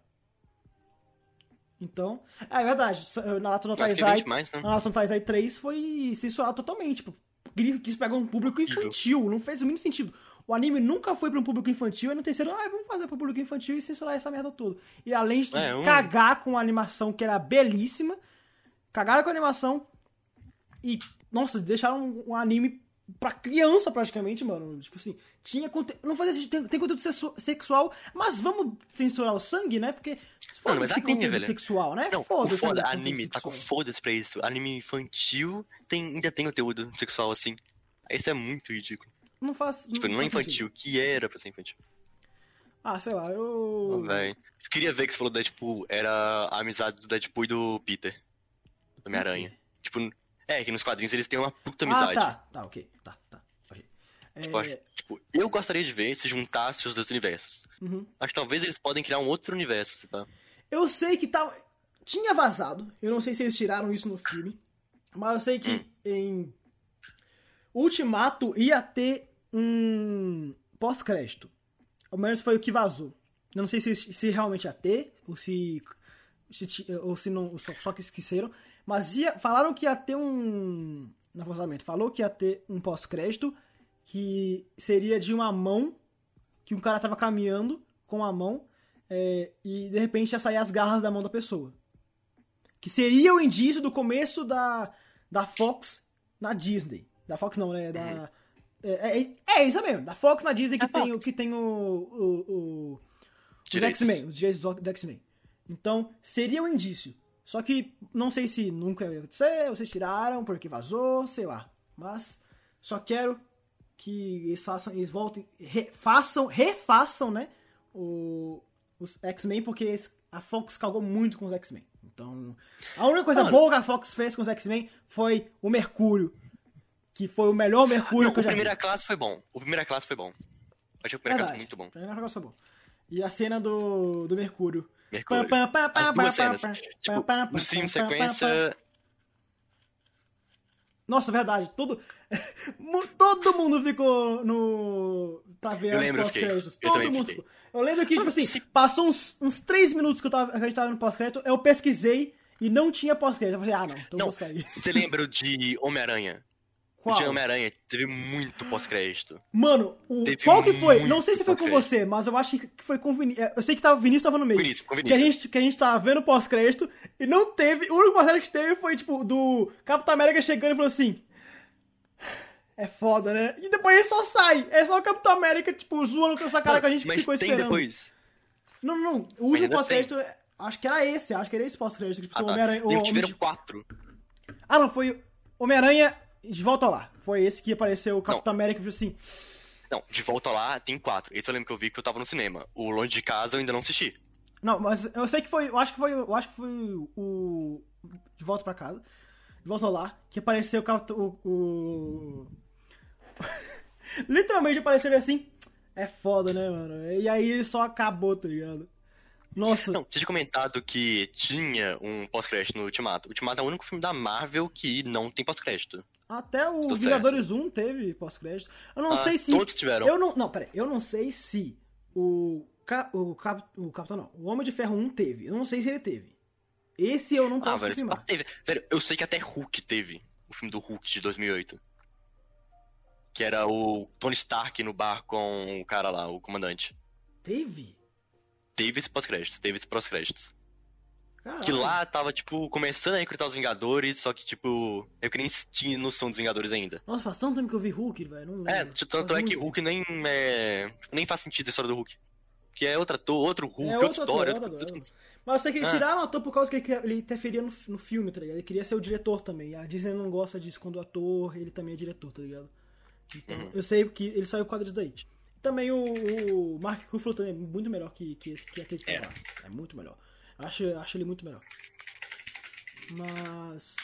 Então. É, verdade. Naruto no Mas que Taizai. mais, né? Naruto no Taizai 3 foi censurado totalmente. Tipo, ele quis pegar um público infantil, não fez o mínimo sentido. O anime nunca foi pra um público infantil, e no terceiro, ah, vamos fazer pro público infantil e censurar essa merda toda. E além de É, um- cagar com a animação que era belíssima, cagaram com a animação e, nossa, deixaram um, um anime pra criança praticamente, mano. Tipo assim, tinha conteúdo. Não fazia sentido, tem, tem conteúdo sexu- sexual, mas vamos censurar o sangue, né? Porque foda-se anime, conteúdo velho. sexual, né? Não, Foda-se foda, anime tá com foda-se pra isso. Anime infantil tem, ainda tem conteúdo sexual assim. Isso é muito ridículo. Não faz. Tipo, não é faz sentido. infantil, que era pra ser infantil. Ah, sei lá, eu. Véi. Eu queria ver que você falou Deadpool, era a amizade do Deadpool e do Peter. Do Homem-Aranha. Tipo, é, que nos quadrinhos eles têm uma puta amizade. Ah, tá, tá, ok, tá, tá. ok. É, Tipo, acho- tipo, eu gostaria de ver se juntasse os dois universos. uhum. Acho que talvez eles podem criar um outro universo, se pá. Eu sei que tava. Tinha vazado. Eu não sei se eles tiraram isso no filme. Mas eu sei que Hum. em Ultimato ia ter um pós-crédito. Ao menos foi o que vazou. Eu não sei se, se realmente ia ter, ou se. se ou se não. Só, só que esqueceram. Mas ia, falaram que ia ter um. No vazamento, falou que ia ter um pós-crédito que seria de uma mão. Que um cara tava caminhando com a mão. é, e de repente ia sair as garras da mão da pessoa. Que seria o indício do começo da, da Fox na Disney. Da Fox não, né? Da, é, é, é isso mesmo, da Fox na Disney que É tem, o- Fox. que tem o, o, o- os. X-Men, os direitos do X-Men. Então, seria um indício. Só que não sei se nunca ia acontecer, vocês tiraram porque vazou, sei lá. Mas só quero que eles façam, eles voltem, re- façam, refaçam, né? O, os X-Men, porque a Fox cagou muito com os X-Men. Então, a única coisa boa que a Fox fez com os X-Men foi o Mercúrio. Que foi o melhor Mercúrio Não, que eu o já vi. primeira classe foi bom. O primeira classe foi bom. Achei o primeira classe muito bom. Primeira classe foi bom. E a cena do, do Mercúrio. Mercúrio. As duas cenas. Tipo, no sim sequência. Nossa, verdade. Todo, todo mundo ficou no. pra ver Eu lembro, eu pós-créditos. Eu Todo também mundo fiquei. Eu lembro que, tipo assim, passou uns, uns 3 minutos que, eu tava, que a gente tava no pós-crédito, eu pesquisei e não tinha pós-crédito. Eu falei, ah, não, então Não, vou sair. você lembra de Homem-Aranha? O Qual? de Homem-Aranha teve muito pós-crédito. Mano, o, qual que foi? Não sei se foi com você, mas eu acho que foi com o Vinícius. Eu sei que tava, o Vinícius tava no meio. Vinícius, com Que a, Vinícius. gente, que a gente tava vendo pós-crédito e não teve. O único pós-crédito que teve foi, tipo, do Capitão América chegando e falou assim. É foda, né? E depois ele só sai. É só o Capitão América, tipo, zoando com essa cara que a gente Mas ficou tem esperando. depois. Não, não, não. O último pós-crédito, acho que era esse. Acho que era esse pós-crédito. Tipo, Ah, o tá. Homem-Aranha. o tiveram quatro. Ah, não, foi Homem-Aranha de volta lá. Foi esse que apareceu o Capitão América, tipo assim. Não, de volta lá tem quatro. Esse eu lembro que eu vi que eu tava no cinema. O Longe de Casa eu ainda não assisti. Não, mas eu sei que foi. Eu acho que foi. Eu acho que foi o. De volta pra casa. De volta lá. Que apareceu o. Capt- o, o... Literalmente apareceu ele assim. É foda, né, mano? E aí ele só acabou, tá ligado? Nossa. Não, você tinha comentado que tinha um pós-crédito no Ultimato. Ultimato é o único filme da Marvel que não tem pós-crédito. Até o Estou Vingadores 1 teve pós-crédito. Eu não Ah, sei se. Todos tiveram. Eu não. Não, peraí. Eu não sei se o. Ca- O, Cap, o Capitão não. O Homem de Ferro 1 teve. Eu não sei se ele teve. Esse eu não Ah, posso velho, confirmar. ah, teve. Velho, eu sei que até Hulk teve. O filme do Hulk de 2008. Que era o Tony Stark no bar com o cara lá, o comandante. Teve? teve esse pós-créditos, teve esse pós-créditos. Caralho. Que lá tava, tipo, começando a recrutar os Vingadores, só que, tipo, eu que nem tinha noção dos Vingadores ainda. Nossa, faz tanto tempo que eu vi Hulk, velho. Não É, lembro. tipo, tanto é que Hulk nem é, nem faz sentido a história do Hulk. Que é outro ator, outro Hulk, É, outra história. ator, outro- outro ator. Mas eu sei que eles Ah. tiraram o ator por causa que ele- ele interferia no, no filme, tá ligado? Ele queria ser o diretor também. A Disney não gosta disso quando o ator, ele também é diretor, tá ligado? Então, Uhum. eu sei que ele saiu por causa disso daí. Também o, o Mark Ruffalo também é muito melhor que, que, que aquele que É. lá. É muito melhor. Acho, acho ele muito melhor. Mas...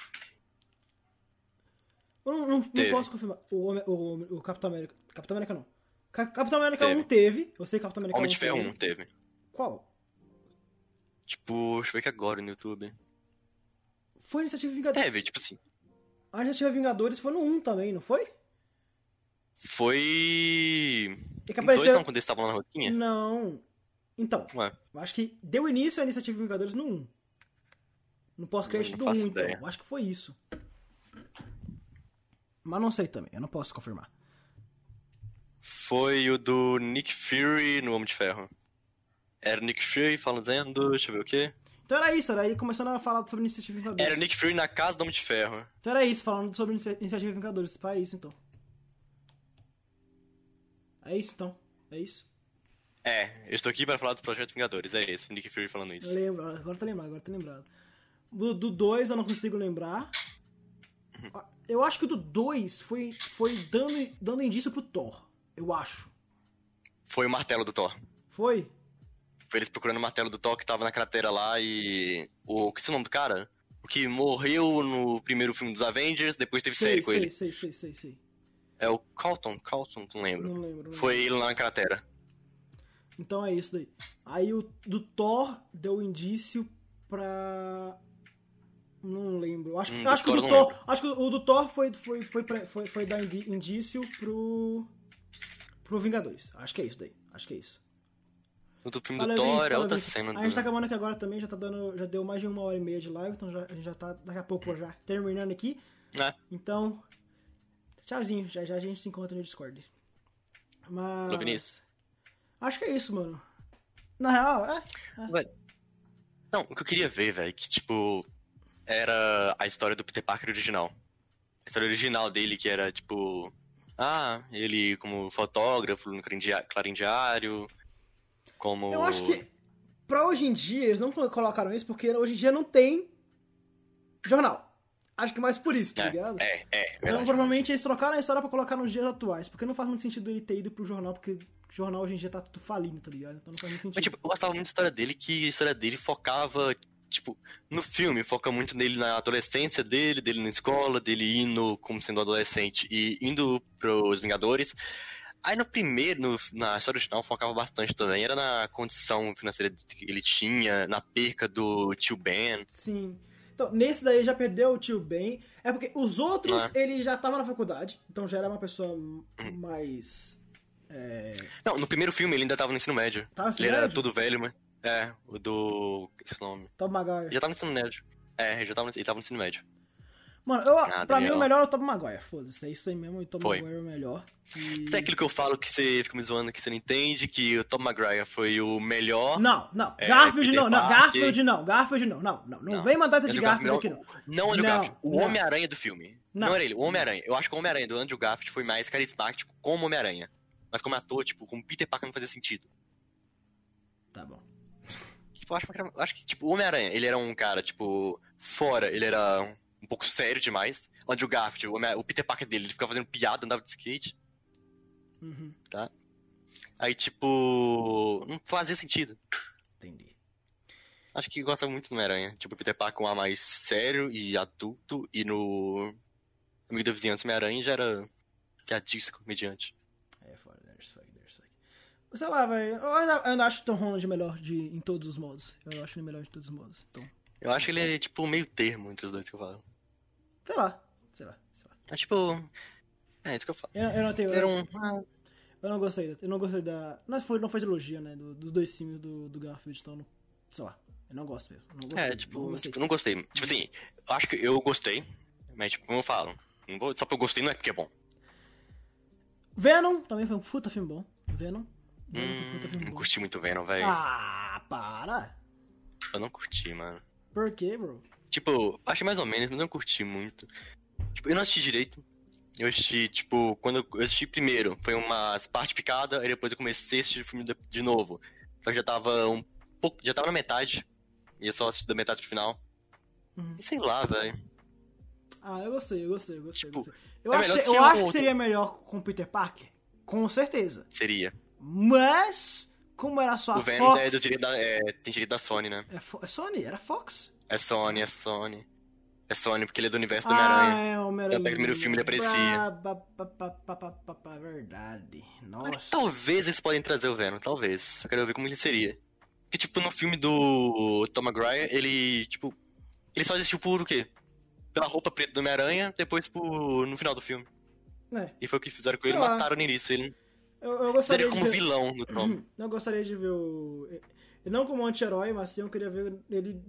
Eu não, não- não posso confirmar. O, Homem- o, o Capitão América... Capitão América não. Ca- Capitão América Teve. 1 teve. Eu sei que Capitão América Homem 1 de Ferro teve. 1 teve. Qual? Tipo, deixa eu ver aqui agora no YouTube. Foi a Iniciativa Vingadores. Teve, tipo assim. A Iniciativa Vingadores foi no 1 também, não foi? Foi. E que Em dois apareceu... não, quando eles estavam lá na rotinha? Não. Então, Ué, eu acho que deu início à Iniciativa Vingadores no 1. No pós-crédito do Não 1, faço então. ideia. Eu acho que foi isso. Mas não sei também, eu não posso confirmar. foi o do Nick Fury no Homem de Ferro. Era o Nick Fury falando, deixa eu ver o quê? Então era isso, era ele começando a falar sobre a Iniciativa Vingadores. Era o Nick Fury na casa do Homem de Ferro. Então era isso, falando sobre a Inicia- Iniciativa Vingadores. Tipo, é isso então. É isso então. É isso. É, eu estou aqui para falar dos Projetos Vingadores, é esse, o Nick Fury falando isso. Lembro, agora tá lembrado, agora tá lembrado. Do 2 eu não consigo lembrar. Uhum. Eu acho que o do 2 foi, foi dando, dando indício pro Thor. Eu acho. Foi o martelo do Thor. Foi? Foi eles procurando o martelo do Thor que tava na cratera lá e. O. Que é o nome do cara? O que morreu no primeiro filme dos Avengers, depois teve sei, série com sei, ele. sei, sei, sei, sei. É o Calton, Calton, não lembro. Não lembro. não Foi lembro. ele lá na cratera. Então é isso daí. Aí o do Thor deu indício pra. Não lembro. Acho, que- Hum, acho que o do Thor. Acho que o do Thor foi, foi, foi, foi, foi dar indício pro. pro Vingadores. Acho que é isso daí. Acho que é isso. No do filme do Thor é outra cena. A gente tá do... acabando aqui agora também, já tá dando. Já deu mais de uma hora e meia de live, então já, a gente já tá daqui a pouco já terminando aqui. É. Então. Tchauzinho, já já a gente se encontra no Discord. Mas. Vinícius. Acho que é isso, mano. Na real, é. Ué, Não, o que eu queria ver, velho, que tipo. Era a história do Peter Parker original. A história original dele, que era tipo. Ah, ele como fotógrafo no Clarim Diário. Como. Eu acho que pra hoje em dia eles não colocaram isso porque hoje em dia não tem jornal. Acho que mais por isso, tá ligado? É, é, é. então verdade. provavelmente eles trocaram a história pra colocar nos dias atuais, porque não faz muito sentido ele ter ido pro jornal, porque jornal hoje em dia tá tudo falindo, tá ligado? Então não faz muito sentido. Mas, tipo, eu gostava muito da história dele, que a história dele focava, tipo, no filme, foca muito nele na adolescência dele, dele na escola, dele indo como sendo adolescente e indo pros Vingadores. Aí no primeiro, no- na história original, focava bastante também. Era na condição financeira que ele tinha, na perca do tio Ben. Sim. Então, nesse daí já perdeu o tio Ben. É porque os outros, Não ele já tava na faculdade, então já era uma pessoa Uhum. mais. É... Não, no primeiro filme ele ainda tava no ensino médio. Tava no ensino ele era médio? todo velho, mas. É, o do. Esse nome. Tom Maguire. Ele já tava no ensino médio. É, ele já tava, no- ele tava no ensino médio. Mano, eu, Ah, pra mim o melhor é o Tom Maguire, foda-se. É isso aí mesmo, o Tom Foi. Maguire é o melhor. E... Até aquilo que eu falo que você fica me zoando que você não entende, que o Tom Maguire foi o melhor. Não, não. É, Garfield Peter não, não. Garfield não. Garfield não. Não, não. Não, Não. vem mandar de Andrew Garfield aqui, Garfield não. Não, Andrew Não, Garfield. O não. Homem-Aranha do filme. Não. Não. era ele, o Homem-Aranha. Eu acho que o Homem-Aranha do Andrew Garfield foi mais carismático como Homem-Aranha. Mas como ator, tipo, como Peter Parker não fazia sentido. Tá bom. Tipo, eu acho, eu acho que, tipo, o Homem-Aranha, ele era um cara, tipo, fora, ele era um pouco sério demais. O Andrew Garfield, o, o Peter Parker dele, ele ficava fazendo piada, andava de skate. Uhum, Aí, tipo, não fazia sentido. entendi. Acho que gosta muito do Homem-Aranha. Tipo, o Peter Parker um ar mais sério e adulto, e no Amigo da Vizinhança Homem-Aranha já era piadista, comediante. É foda, there's fuck, there's fuck. Sei lá, velho. Eu ainda, eu ainda acho o Tom Holland melhor de, em todos os modos. Eu acho ele melhor de todos os modos. Então, Eu acho que ele é, tipo, meio termo entre os dois que eu falo. sei lá. Sei lá, sei lá. É tipo. É isso que eu falo. Eu, eu não tenho. Era Eu, um. eu não gostei. Eu não gostei da. Não foi, não foi trilogia, né? do- dos dois filmes do, do Garfield, então. não- Sei lá. Eu não gosto mesmo. Não gostei. É, não tipo, gostei. tipo, não gostei. Tipo assim, eu acho que eu gostei, mas, tipo, como eu falo, não vou, só porque eu gostei não é porque é bom. Venom também foi um puta filme bom. Venom. Um Hum, não curti muito Venom, velho. Ah, para! Eu não curti, mano. Por quê, bro? Tipo, achei mais ou menos, mas não curti muito. Tipo, eu não assisti direito. Eu assisti, tipo, quando eu assisti primeiro, foi umas partes picadas, aí depois eu comecei a assistir o filme de, novo. Só que já tava um pouco. Já tava na metade. Ia só assistir da metade pro final. Uhum. E sei lá, velho. Ah, eu gostei, eu gostei, eu gostei. eu Tipo, gostei. Eu, é achei- que eu acho que outro. seria melhor com o Peter Parker. Com certeza. Seria. Mas, como era só a o Venom Fox... é do direito da, é, tem direito da Sony, né? É, Fo- é Sony? Era Fox? É Sony, é Sony. É Sony porque ele é do universo do Ah, Homem-Aranha. é Homem-Aranha. Tanto é que no primeiro filme ele aparecia. Ba- ba- ba- Verdade. Mas Nossa. Talvez eles podem trazer o Venom, talvez. Só quero ver como ele seria. Porque, tipo, no filme do Tom Maguire, ele, tipo... Ele só existiu por o quê? Pela roupa preta do Homem-Aranha, depois por... no final do filme. É, E foi o que fizeram com Sei ele, lá. mataram no início. Ele eu, eu gostaria seria de como ver... vilão no. Eu gostaria de ver o... Não como anti-herói, mas sim eu queria ver ele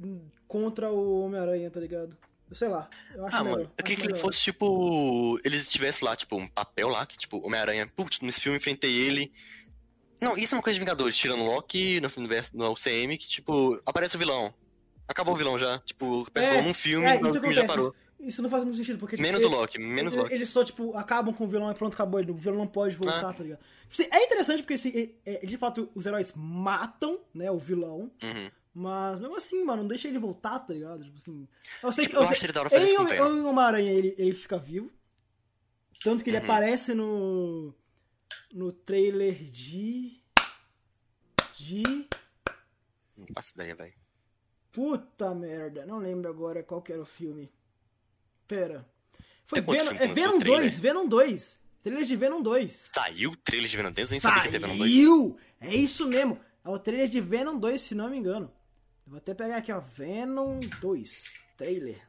contra o Homem-Aranha, tá ligado? Sei lá. Eu acho Ah, melhor. mano, eu queria que ele fosse, tipo... Eles tivessem lá, tipo, um papel lá, que, tipo, Homem-Aranha... Putz, nesse filme enfrentei ele... Não, isso é uma coisa de Vingadores, tirando o Loki no, universo- no UCM, que, tipo, aparece o vilão. Acabou o vilão já. Tipo, parece É, que num filme, É, o isso filme já acontece. parou. Isso, isso não faz muito sentido, porque... tipo, Menos ele- o Loki, menos Ele- Loki. Eles só, tipo, acabam com o vilão e pronto, acabou. O vilão não pode voltar, Ah. tá ligado? Tipo, assim, É interessante porque, assim, é- de fato, os heróis matam, né, o vilão. Uhum. Mas, mesmo assim, mano, não deixa ele voltar, tá ligado? Tipo assim... Eu sei Tipo, que... Eu eu sei, ele Homem- Venom. em Homem-Aranha, ele, ele fica vivo. Tanto que ele Uhum. aparece no... No trailer de... De... Não faço ideia, velho. Puta merda, não lembro agora qual que era o filme. Pera. Foi Venom, é Venom o trailer? 2, Venom 2. Trailer de Venom 2. Saiu o trailer de Venom 2? Eu nem sabia que Venom 2. Saiu! É isso mesmo. É o trailer de Venom 2, se não me engano. Eu vou até pegar aqui, ó. Venom 2. Trailer.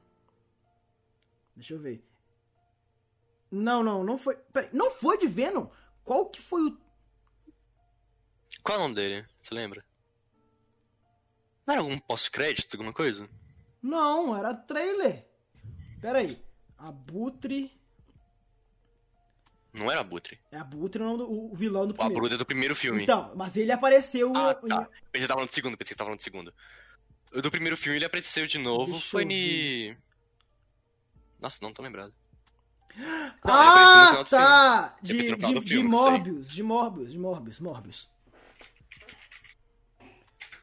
Deixa eu ver. Não, não, não foi. Peraí, não foi de Venom? Qual que foi o. Qual é o nome dele? Você lembra? Não era algum pós-crédito, alguma coisa? Não, era trailer. Pera aí. Abutre. Não era Abutre. É Abutre o nome do o vilão do O primeiro. Abutre é do primeiro filme. Então, mas ele apareceu. ah, em- tá. Eu já tava falando do segundo, pensei que tava falando do segundo. O do primeiro filme ele apareceu de novo, Deixa foi ni... Nossa, não tô lembrado. Não, Ah, final do tá! De, de, de filme, não sei. Morbius, de Morbius, de Morbius, Morbius.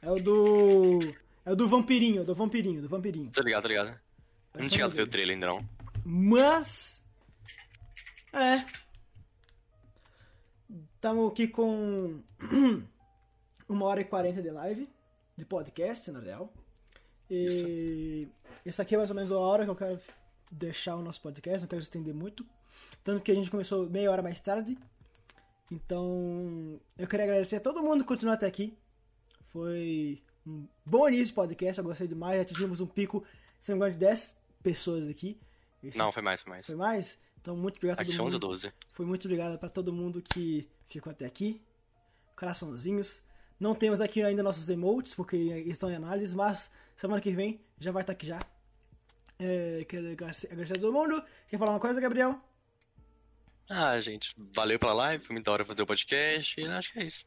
É o do. É o do vampirinho, do vampirinho, do vampirinho. Tô ligado, tô ligado. Não tinha o ver trailer ainda não. Mas. É. Estamos aqui com. uma hora e quarenta de live. De podcast, na real. E. Essa aqui é mais ou menos a hora que eu quero deixar o nosso podcast, não quero estender muito. Tanto que a gente começou meia hora mais tarde. Então. Eu queria agradecer a todo mundo que continuou até aqui. Foi um bom início de podcast, eu gostei demais. Atingimos um pico, se não me engano, de 10 pessoas aqui. Esse Não, foi mais, foi mais. foi mais? Então, muito obrigado a todo são 11 ou mundo. 12. Foi muito obrigado pra todo mundo que ficou até aqui. Coraçãozinhos. Não temos aqui ainda nossos emotes, porque estão em análise, mas semana que vem já vai estar aqui já. É, quero agradecer agradecer a todo mundo. Quer falar uma coisa, Gabriel? Ah, gente, valeu pela live, foi muito da hora fazer o podcast, e acho que é isso.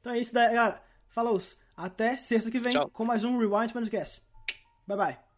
Então é isso daí, galera. Falou. Até sexta que vem Tchau. com mais um Rewind Podcast. Bye bye.